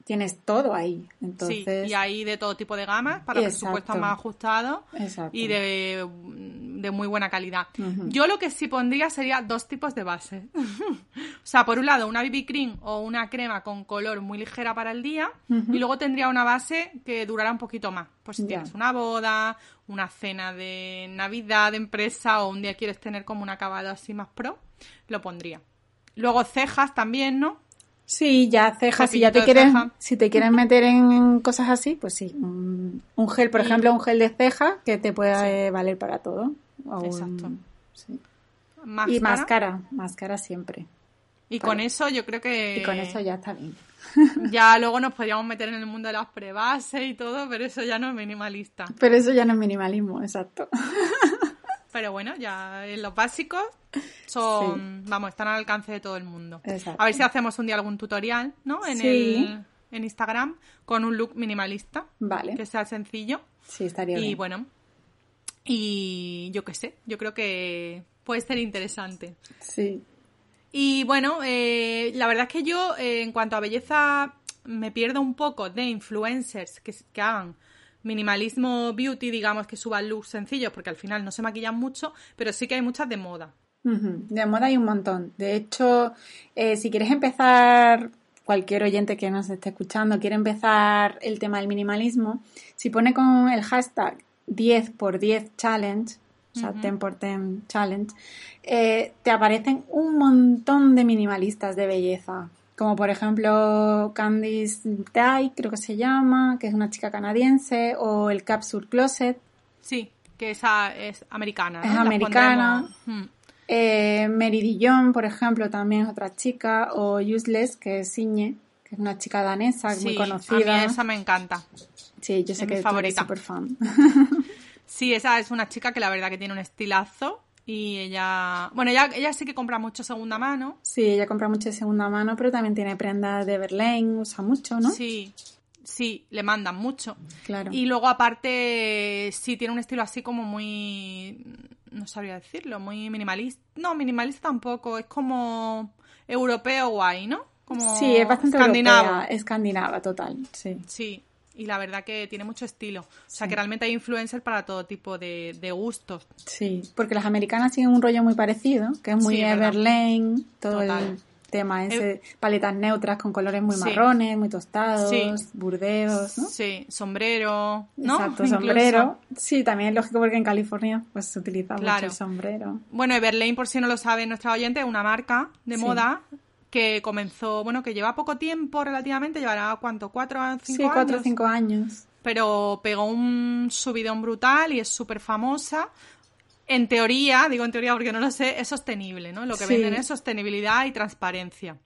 [SPEAKER 1] tienes todo ahí. Entonces,
[SPEAKER 2] Sí, y hay de todo tipo de gamas para
[SPEAKER 1] Exacto.
[SPEAKER 2] presupuestos más ajustados
[SPEAKER 1] Exacto.
[SPEAKER 2] y de, de muy buena calidad. Yo lo que sí pondría sería dos tipos de base. o sea, por un lado una BB cream o una crema con color muy ligera para el día y luego tendría una base que durara un poquito más. Pues si tienes una boda, una cena de Navidad de empresa o un día quieres tener como un acabado así más pro, lo pondría. Luego cejas también, ¿no?
[SPEAKER 1] Sí, ya cejas, si ya te quieres,
[SPEAKER 2] ceja.
[SPEAKER 1] si te quieres meter en, cosas así, pues sí, un, un gel, por ejemplo, un gel de ceja que te puede valer para todo. O un-
[SPEAKER 2] Exacto.
[SPEAKER 1] sí.
[SPEAKER 2] Máscara.
[SPEAKER 1] Y máscara, máscara siempre.
[SPEAKER 2] Y con eso yo creo que...
[SPEAKER 1] Y con eso ya está bien.
[SPEAKER 2] Ya luego nos podríamos meter en el mundo de las prebases y todo, pero eso ya no es minimalista.
[SPEAKER 1] Pero eso ya no es minimalismo, exacto.
[SPEAKER 2] Pero bueno, ya en los básicos son, vamos, están al alcance de todo el mundo.
[SPEAKER 1] Exacto.
[SPEAKER 2] A ver si hacemos un día algún tutorial, ¿no? En,
[SPEAKER 1] Sí.
[SPEAKER 2] el, en Instagram con un look minimalista,
[SPEAKER 1] Vale.
[SPEAKER 2] que sea sencillo.
[SPEAKER 1] Sí, estaría
[SPEAKER 2] Y
[SPEAKER 1] bien.
[SPEAKER 2] bueno, y yo qué sé, yo creo que puede ser interesante.
[SPEAKER 1] Sí.
[SPEAKER 2] Y bueno, eh, la verdad es que yo, eh, en cuanto a belleza, me pierdo un poco de influencers que, que hagan minimalismo beauty, digamos, que suban looks sencillos, porque al final no se maquillan mucho, pero sí que hay muchas de moda.
[SPEAKER 1] De moda hay un montón. De hecho, eh, si quieres empezar, cualquier oyente que nos esté escuchando quiere empezar el tema del minimalismo, si pone con el hashtag 10x10 challenge, o sea,
[SPEAKER 2] Ujú.
[SPEAKER 1] 10x10 challenge, eh, te aparecen un montón de minimalistas de belleza. Como por ejemplo Candice Day, creo que se llama, que es una chica canadiense, o el Capsule Closet,
[SPEAKER 2] Sí, que esa es americana. ¿no?
[SPEAKER 1] Es americana.
[SPEAKER 2] pondremos-.
[SPEAKER 1] Eh, Mary Dillon, por ejemplo, también es otra chica, o Useless, que es Signe, que es una chica danesa muy conocida.
[SPEAKER 2] a mí esa me encanta.
[SPEAKER 1] Sí, yo sé
[SPEAKER 2] es
[SPEAKER 1] que
[SPEAKER 2] mi favorita.
[SPEAKER 1] súper fan.
[SPEAKER 2] Sí, esa es una chica que la verdad que tiene un estilazo y ella, bueno, ella, ella sí que compra mucho segunda mano.
[SPEAKER 1] Sí, ella compra mucho de segunda mano, pero también tiene prendas de Verlaine, usa mucho, ¿no?
[SPEAKER 2] Sí. sí, le mandan mucho.
[SPEAKER 1] Claro.
[SPEAKER 2] Y luego, aparte, sí tiene un estilo así como muy. No sabría decirlo, muy minimalista. No, minimalista tampoco, es como europeo guay, ¿no? Como
[SPEAKER 1] sí, es bastante
[SPEAKER 2] escandinavo.
[SPEAKER 1] europea, escandinava, total, sí.
[SPEAKER 2] Sí, y la verdad que tiene mucho estilo. O sea, que realmente hay influencers para todo tipo de, de gustos.
[SPEAKER 1] Sí, porque las americanas tienen un rollo muy parecido, que es muy
[SPEAKER 2] Sí.
[SPEAKER 1] Everlane, todo
[SPEAKER 2] Total.
[SPEAKER 1] el tema ese, paletas neutras con colores muy
[SPEAKER 2] Sí.
[SPEAKER 1] marrones, muy tostados, burdeos, ¿no?
[SPEAKER 2] Sí, sombrero, ¿no?
[SPEAKER 1] Exacto,
[SPEAKER 2] Incluso.
[SPEAKER 1] sombrero. Sí, también es lógico porque en California pues se utiliza mucho
[SPEAKER 2] Claro.
[SPEAKER 1] el sombrero.
[SPEAKER 2] Bueno, Everlane, por si no lo sabe nuestra oyente, es una marca de moda que comenzó, bueno, que lleva poco tiempo relativamente, llevará cuánto, cuatro a cinco
[SPEAKER 1] Sí, cuatro o
[SPEAKER 2] años.
[SPEAKER 1] cinco años.
[SPEAKER 2] pero pegó un subidón brutal y es súper famosa. En teoría, digo en teoría porque no lo sé, es sostenible, ¿no? Lo que
[SPEAKER 1] Sí.
[SPEAKER 2] venden es sostenibilidad y transparencia.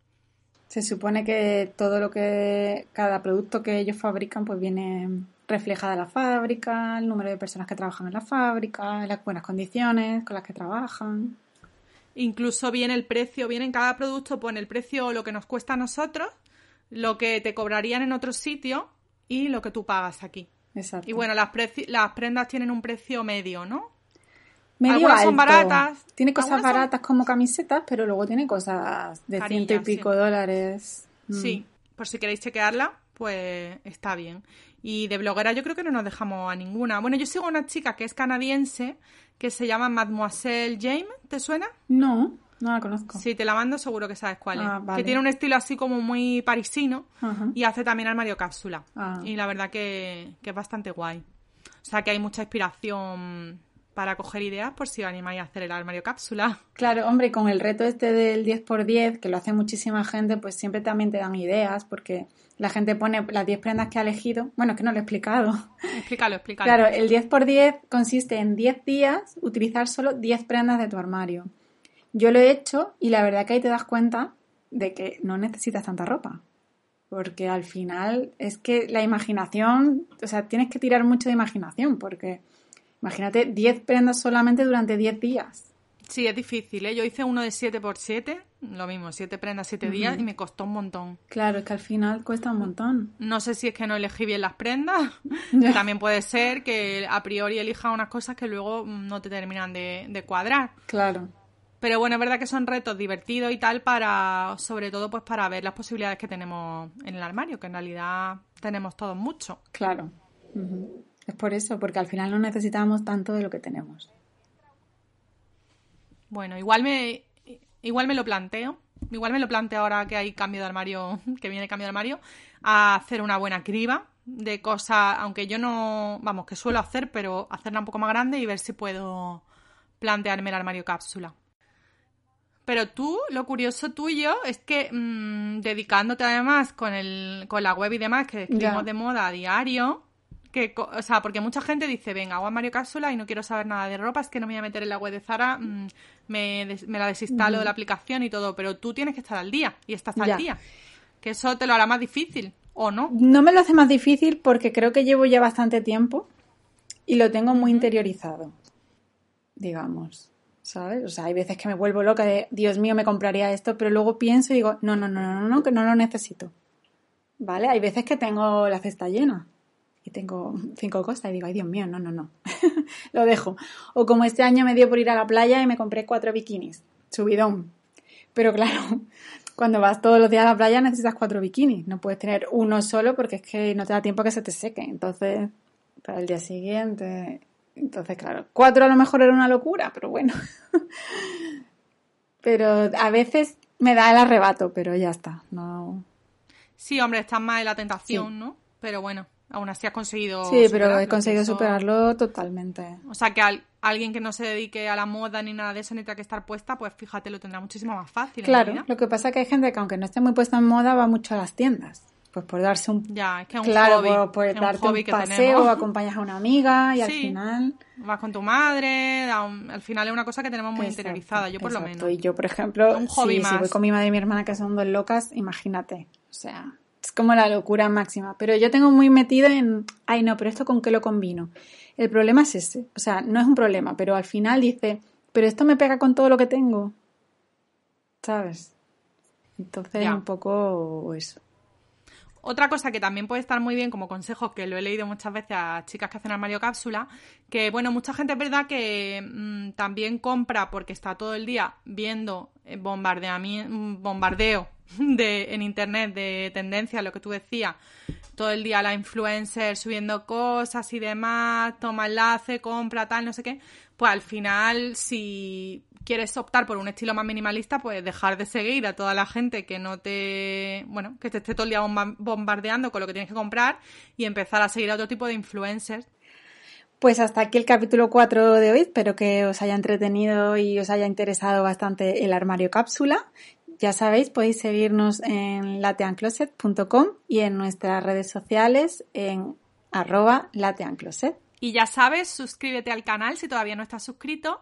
[SPEAKER 1] Se supone que todo lo que, cada producto que ellos fabrican, pues viene reflejada la fábrica, el número de personas que trabajan en la fábrica, las buenas condiciones con las que trabajan.
[SPEAKER 2] Incluso viene el precio, viene en cada producto, pone el precio, lo que nos cuesta a nosotros, lo que te cobrarían en otro sitio y lo que tú pagas aquí.
[SPEAKER 1] Exacto.
[SPEAKER 2] Y bueno, las, las prendas tienen un precio medio, ¿no?
[SPEAKER 1] Medio
[SPEAKER 2] algunas son baratas,
[SPEAKER 1] Tiene cosas
[SPEAKER 2] son-
[SPEAKER 1] baratas como camisetas, pero luego tiene cosas de
[SPEAKER 2] Carillas,
[SPEAKER 1] ciento y pico
[SPEAKER 2] sí.
[SPEAKER 1] dólares. Mm.
[SPEAKER 2] Sí, por si queréis chequearla, pues está bien. Y de bloguera yo creo que no nos dejamos a ninguna. Bueno, yo sigo a una chica que es canadiense que se llama Mademoiselle James, ¿te suena?
[SPEAKER 1] No, no la conozco.
[SPEAKER 2] Si te la mando seguro que sabes cuál es.
[SPEAKER 1] Ah, vale.
[SPEAKER 2] Que tiene un estilo así como muy parisino
[SPEAKER 1] Ajá.
[SPEAKER 2] y hace también armario cápsula.
[SPEAKER 1] Ah.
[SPEAKER 2] Y la verdad que, que es bastante guay. O sea que hay mucha inspiración para coger ideas por si os animáis a hacer el armario cápsula.
[SPEAKER 1] Claro, hombre, con el reto este del 10x10, que lo hace muchísima gente, pues siempre también te dan ideas, porque la gente pone las 10 prendas que ha elegido. Bueno, es que no lo he explicado.
[SPEAKER 2] Explícalo, explícalo.
[SPEAKER 1] Claro, el 10x10 consiste en 10 días utilizar solo 10 prendas de tu armario. Yo lo he hecho y la verdad que ahí te das cuenta de que no necesitas tanta ropa. Porque al final es que la imaginación, o sea, tienes que tirar mucho de imaginación, porque imagínate 10 prendas solamente durante 10 días.
[SPEAKER 2] Sí, es difícil, ¿eh? Yo hice uno de 7x7, lo mismo, 7 prendas, 7 días y me costó un montón.
[SPEAKER 1] Claro, es que al final cuesta un montón.
[SPEAKER 2] No sé si es que no elegí bien las prendas. También puede ser que a priori elija unas cosas que luego no te terminan de, de cuadrar.
[SPEAKER 1] Claro,
[SPEAKER 2] Pero bueno, es verdad que son retos divertidos y tal para, sobre todo pues para ver las posibilidades que tenemos en el armario, que en realidad tenemos todos mucho.
[SPEAKER 1] claro. Es por eso, porque al final no necesitamos tanto de lo que tenemos.
[SPEAKER 2] Bueno, igual me, igual me lo planteo. Igual me lo planteo ahora que hay cambio de armario, que viene cambio de armario, a hacer una buena criba de cosas, aunque yo no, vamos, que suelo hacer, pero hacerla un poco más grande y ver si puedo plantearme el armario cápsula. Pero tú, lo curioso tuyo es que mm, dedicándote además con, el, con la web y demás, que escribimos de moda a diario, que, o sea, porque mucha gente dice, venga, hago armario cápsula y no quiero saber nada de ropa, es que no me voy a meter en la web de Zara, mm, me, des- me la desinstalo de la aplicación y todo, pero tú tienes que estar al día y estás al
[SPEAKER 1] Ya.
[SPEAKER 2] día. Que eso te lo hará más difícil, ¿o no?
[SPEAKER 1] No me lo hace más difícil porque creo que llevo ya bastante tiempo y lo tengo muy interiorizado, digamos, ¿sabes? O sea, hay veces que me vuelvo loca de, Dios mío, me compraría esto, pero luego pienso y digo, no, no, no, no, no, que no lo necesito. ¿Vale? Hay veces que tengo la cesta llena tengo cinco cosas y digo, ay, Dios mío, no, no, no, lo dejo. O como este año me dio por ir a la playa y me compré cuatro bikinis, subidón. Pero claro, cuando vas todos los días a la playa necesitas cuatro bikinis. No puedes tener uno solo porque es que no te da tiempo a que se te seque. Entonces, para el día siguiente. Entonces, claro, cuatro a lo mejor era una locura, pero bueno. Pero a veces me da el arrebato, pero ya está. No.
[SPEAKER 2] Sí, hombre, estás más en la tentación,
[SPEAKER 1] Sí.
[SPEAKER 2] ¿no? Pero bueno, aún así has conseguido.
[SPEAKER 1] Sí, pero he
[SPEAKER 2] superarlo,
[SPEAKER 1] conseguido
[SPEAKER 2] eso-
[SPEAKER 1] superarlo totalmente.
[SPEAKER 2] O sea, que al- alguien que no se dedique a la moda ni nada de eso ni tenga que estar puesta, pues fíjate, lo tendrá muchísimo más fácil.
[SPEAKER 1] Claro, lo que pasa es que hay gente que aunque no esté muy puesta en moda va mucho a las tiendas. Pues por darse un
[SPEAKER 2] Ya, es que es un
[SPEAKER 1] claro,
[SPEAKER 2] hobby.
[SPEAKER 1] por, por
[SPEAKER 2] es un
[SPEAKER 1] darte
[SPEAKER 2] hobby
[SPEAKER 1] un paseo, acompañas a una amiga y al final
[SPEAKER 2] Vas con tu madre, un- al final es una cosa que tenemos muy
[SPEAKER 1] Exacto,
[SPEAKER 2] interiorizada, yo por lo menos.
[SPEAKER 1] Y yo, por ejemplo,
[SPEAKER 2] Un hobby
[SPEAKER 1] sí, si
[SPEAKER 2] más.
[SPEAKER 1] voy con mi madre y mi hermana que son dos locas, imagínate. O sea, como la locura máxima. Pero yo tengo muy metido en, ay no, pero esto con qué lo combino. El problema es ese. O sea, no es un problema, pero al final dice, pero esto me pega con todo lo que tengo. ¿Sabes? Entonces, un poco eso.
[SPEAKER 2] Otra cosa que también puede estar muy bien como consejo, que lo he leído muchas veces a chicas que hacen armario cápsula, que bueno, mucha gente es verdad que mm, también compra porque está todo el día viendo eh, bombardeo de, en internet de tendencias, lo que tú decías, todo el día la influencer subiendo cosas y demás, toma enlace, compra tal, no sé qué, pues al final si quieres optar por un estilo más minimalista, pues dejar de seguir a toda la gente que no te, bueno, que te esté todo el día bombardeando con lo que tienes que comprar y empezar a seguir a otro tipo de influencers.
[SPEAKER 1] Pues hasta aquí el capítulo 4 de hoy. Espero que os haya entretenido y os haya interesado bastante el armario cápsula. Ya sabéis, podéis seguirnos en lateancloset.com y en nuestras redes sociales en arroba lateancloset.
[SPEAKER 2] Y ya sabes, suscríbete al canal si todavía no estás suscrito